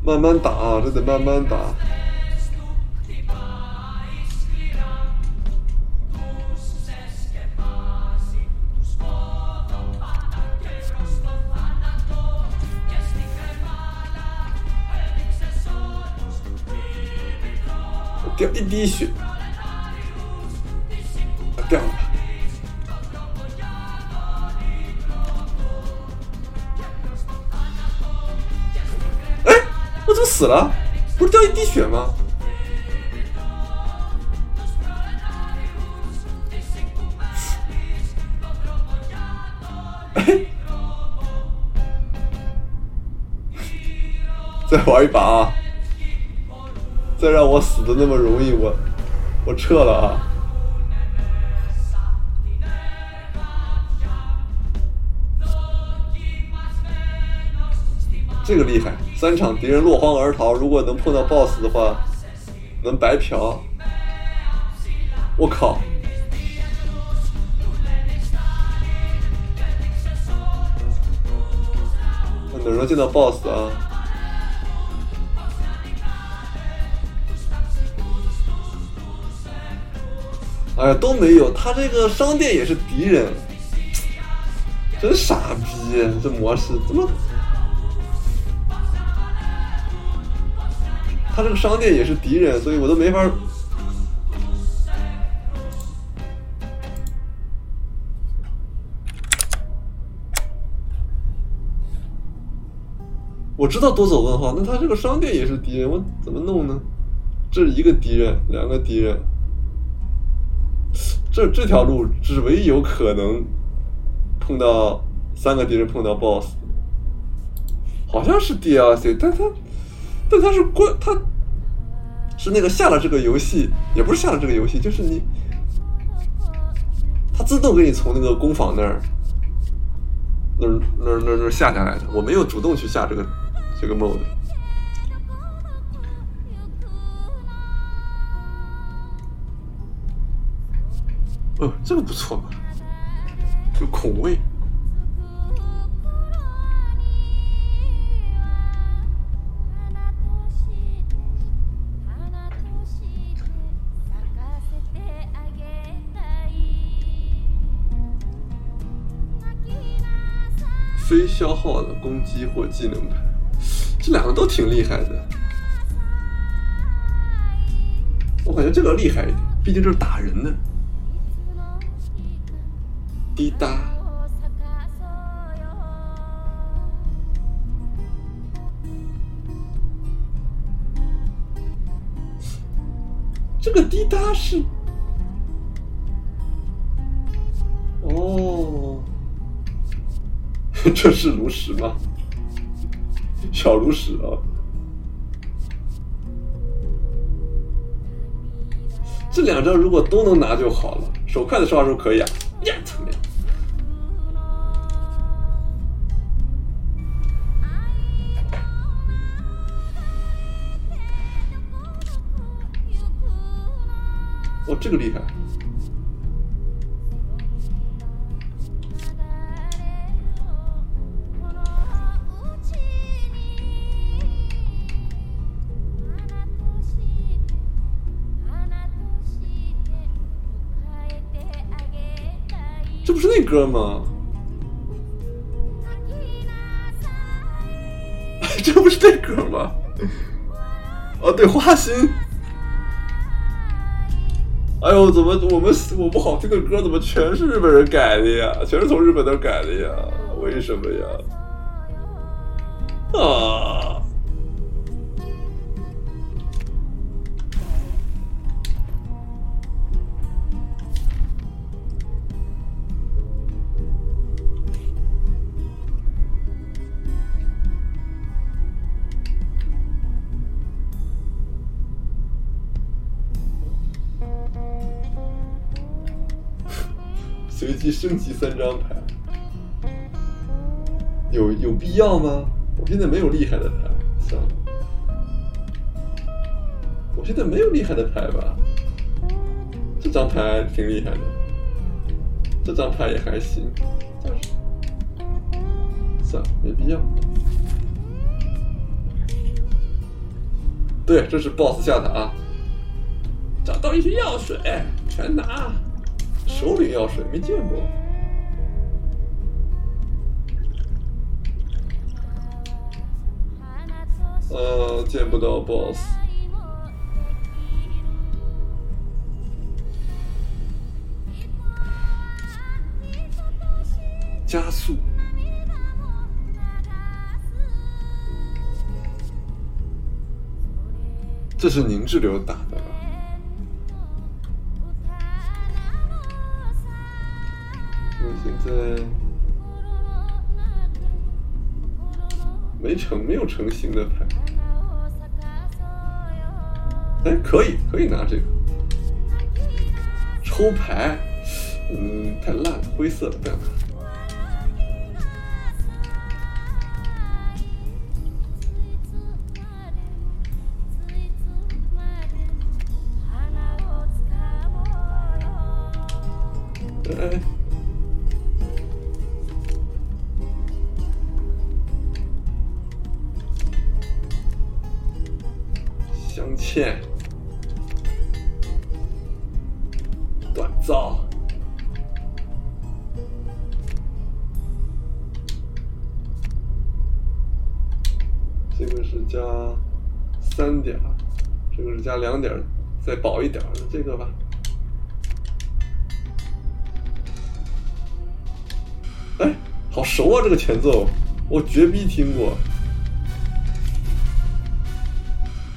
Speaker 1: 慢慢打，啊这得慢慢打。一滴血，啊掉了。哎，我怎么死了？不是掉一滴血吗？再玩一把啊！再让我死的那么容易，我我撤了啊！这个厉害，三场敌人落荒而逃，如果能碰到 BOSS 的话，能白嫖。我靠！那哪能见到 BOSS 啊？都没有，他这个商店也是敌人，真傻逼！这模式怎么？他这个商店也是敌人，所以我都没法。我知道多走问号，那他这个商店也是敌人，我怎么弄呢？这是一个敌人，两个敌人。这这条路只唯一有可能碰到三个敌人碰到 BOSS，好像是 DLC，但他但他是关他是那个下了这个游戏，也不是下了这个游戏，就是你他自动给你从那个工坊那儿那儿那儿那儿那儿下下来的，我没有主动去下这个这个 mode。哦，这个不错嘛，有孔位。非消耗的攻击或技能牌，这两个都挺厉害的。我感觉这个厉害一点，毕竟这是打人的。滴答，这个滴答是，哦，[laughs] 这是炉石吗？小炉石啊！这两张如果都能拿就好了，手快的刷时候可以啊。这个厉害！这不是那歌吗？[laughs] 这不是那歌吗？哦，对，花心。哎呦，怎么我们我不好听的歌怎么全是日本人改的呀？全是从日本那改的呀？为什么呀？啊！升级三张牌。有有必要吗？我现在没有厉害的牌，算了。我现在没有厉害的牌吧？这张牌挺厉害的，这张牌也还行，算了，没必要。对，这是 BOSS 下塔，找到一些药水，全拿。首领药水没见过。呃，见不到 BOSS。加速。这是凝滞流打在没成，没有成型的牌。哎，可以，可以拿这个抽牌。嗯，太烂了，灰色的不想拿。这个前奏，我绝逼听过。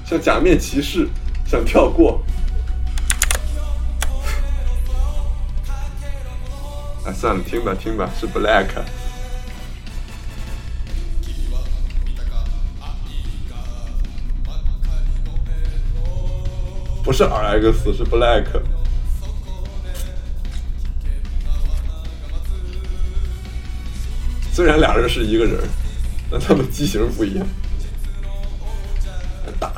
Speaker 1: 像假面骑士，想跳过。[laughs] 哎，算了，听吧听吧，是 Black。不是 RX，是 Black。[laughs] 虽然俩人是一个人，但他们机型不一样。打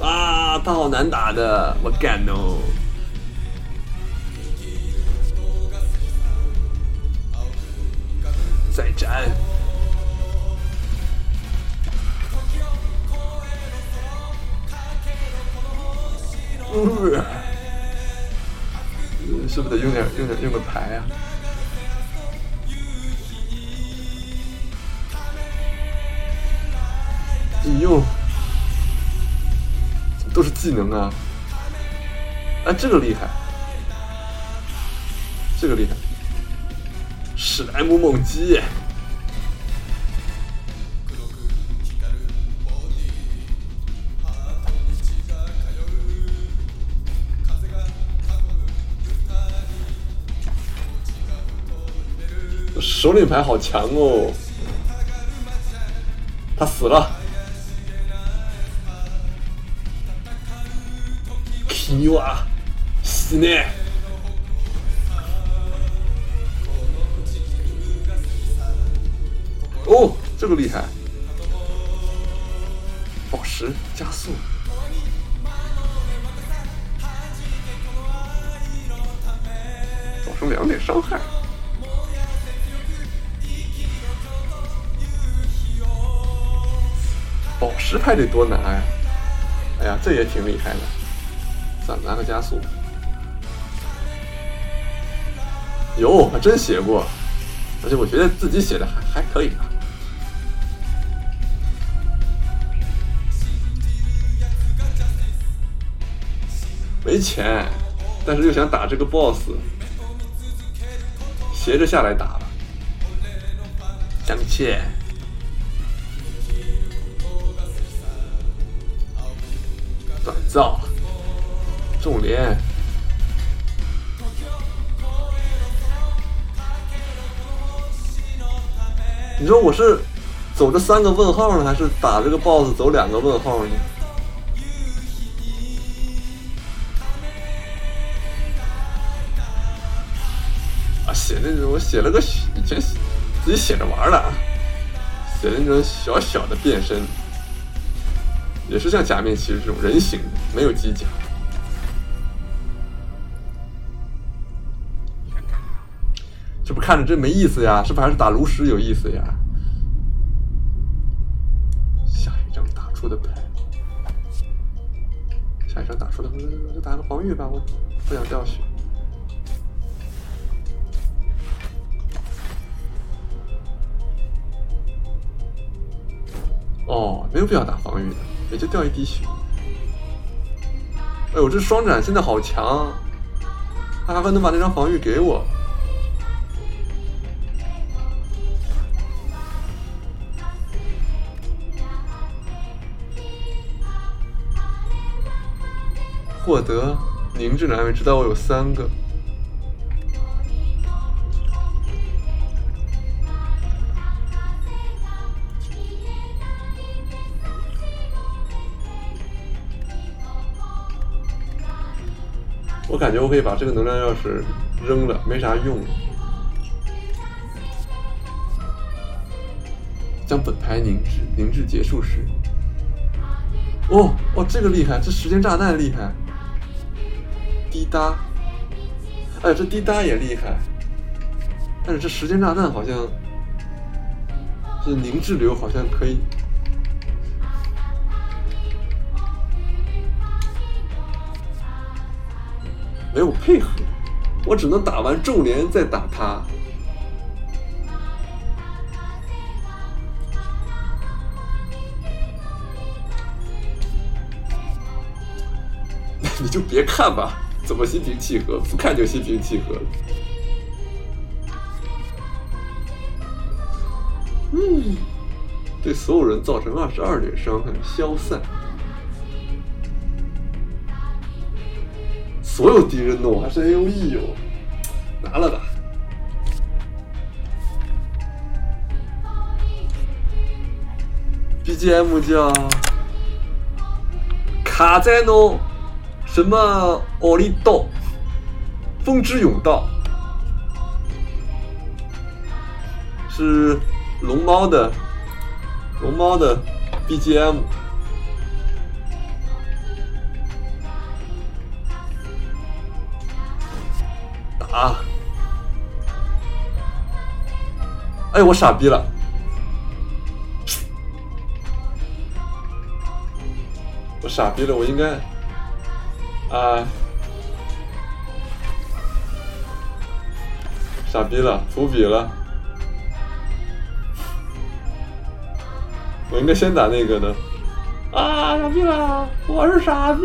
Speaker 1: 啊！他好难打的，我干哦！再战！呃，[laughs] 是不是得用点用点用个牌呀、用都是技能啊！哎，这个厉害，这个厉害，史莱姆猛击！首领牌好强哦！他死了。君は死ね。哦，这个厉害！宝石加速，造成两点伤害。宝石牌得多拿呀！哎呀，这也挺厉害的。算了，拿个加速。有，还真写过，而且我觉得自己写的还还可以吧。没钱，但是又想打这个 BOSS，斜着下来打吧。镶嵌。短造。重连，你说我是走这三个问号呢，还是打这个 BOSS 走两个问号呢？啊，写那种，我写了个以前自己写着玩的，写的那种小小的变身，也是像假面骑士这种人形，没有机甲。看着真没意思呀？是不是还是打炉石有意思呀？下一张打出的牌，下一张打出的，我就打个防御吧，我不想掉血。哦，没有必要打防御的，也就掉一滴血。哎呦，这双斩现在好强，他还会能把那张防御给我。获得凝滞的安慰，直到我有三个。我感觉我可以把这个能量钥匙扔了，没啥用。将本牌凝滞，凝滞结束时。哦哦，这个厉害，这时间炸弹厉害。滴答，哎，这滴答也厉害，但是这时间炸弹好像，这凝滞流好像可以，没有配合，我只能打完重连再打他。[laughs] 你就别看吧。怎么心平气和？不看就心平气和。嗯，对所有人造成二十二点伤害，消散。所有敌人弄还是 A O E 哟，拿了吧。B G M 叫卡在弄。什么？奥利道，风之甬道，是龙猫的龙猫的 BGM。打！哎，我傻逼了！我傻逼了，我应该。啊！傻逼了，伏笔了。我应该先打那个的。啊！傻逼了，我是傻逼。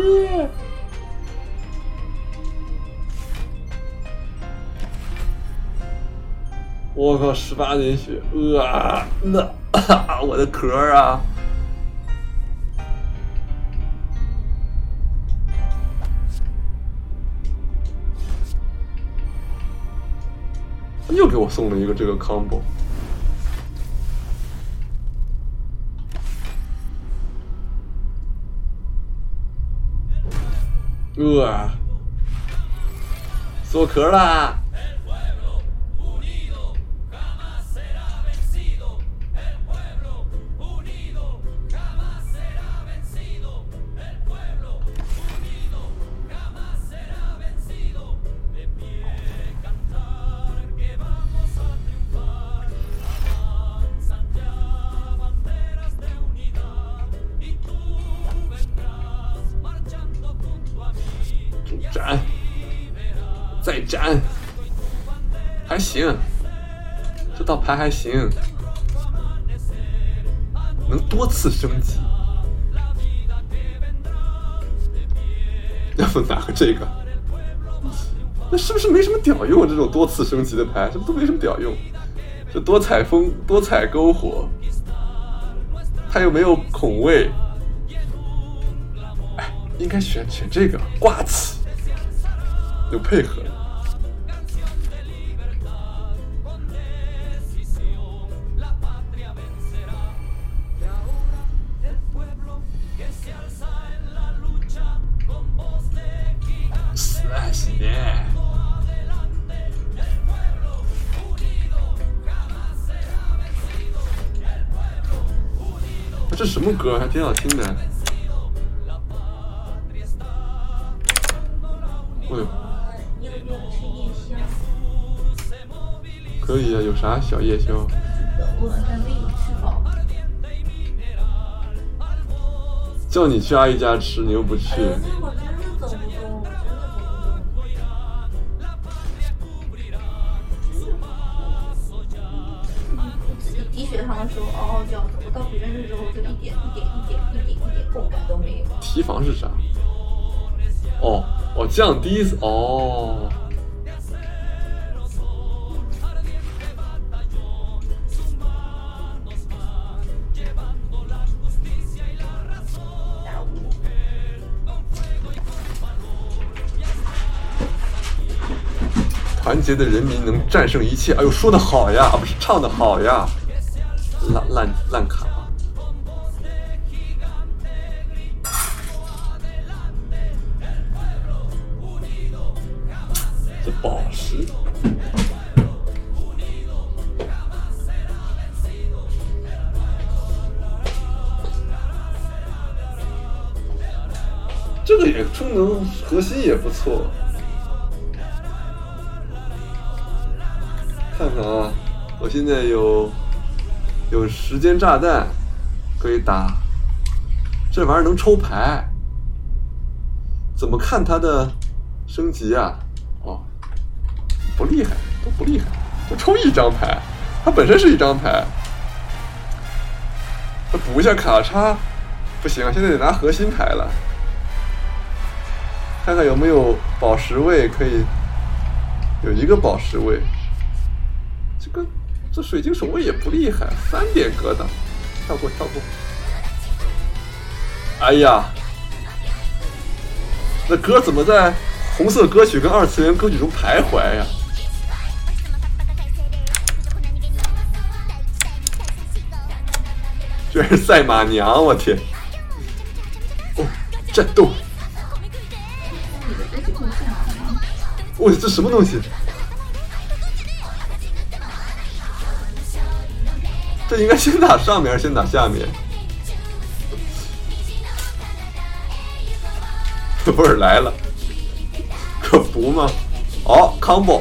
Speaker 1: 我靠，十八点血！啊，那 [coughs] 我的壳啊！又给我送了一个这个 combo，呃，锁壳啦！这套牌还行，能多次升级。要不拿个这个？那是不是没什么屌用？这种多次升级的牌，这不都没什么屌用？这多彩风，多彩篝火，它又没有孔位，哎，应该选选这个挂起。有配合。歌？还挺好听的。哎呦？可以啊，有啥小夜宵？
Speaker 2: 我还没有吃饱。
Speaker 1: 叫你去阿姨家吃，你又不去啥？哦哦，降低哦。团结的人民能战胜一切。哎呦，说的好呀，啊不是唱的好呀，烂烂烂卡。错。看看啊，我现在有有时间炸弹可以打，这玩意儿能抽牌，怎么看它的升级啊？哦，不厉害，都不厉害，就抽一张牌，它本身是一张牌，它补一下卡叉，不行，现在得拿核心牌了，看看有没有宝石位可以，有一个宝石位。这个这水晶守卫也不厉害，三点格挡，跳过跳过。哎呀，那歌怎么在红色歌曲跟二次元歌曲中徘徊呀？居然是赛马娘，我天！哦，战斗！我，这什么东西？这应该先打上面，还是先打下面？[laughs] 味儿来了，可不吗？哦，combo，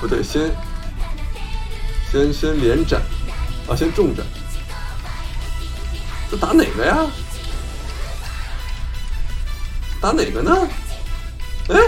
Speaker 1: 不对，先先先连斩，啊，先重斩。这打哪个呀？打哪个呢？哎，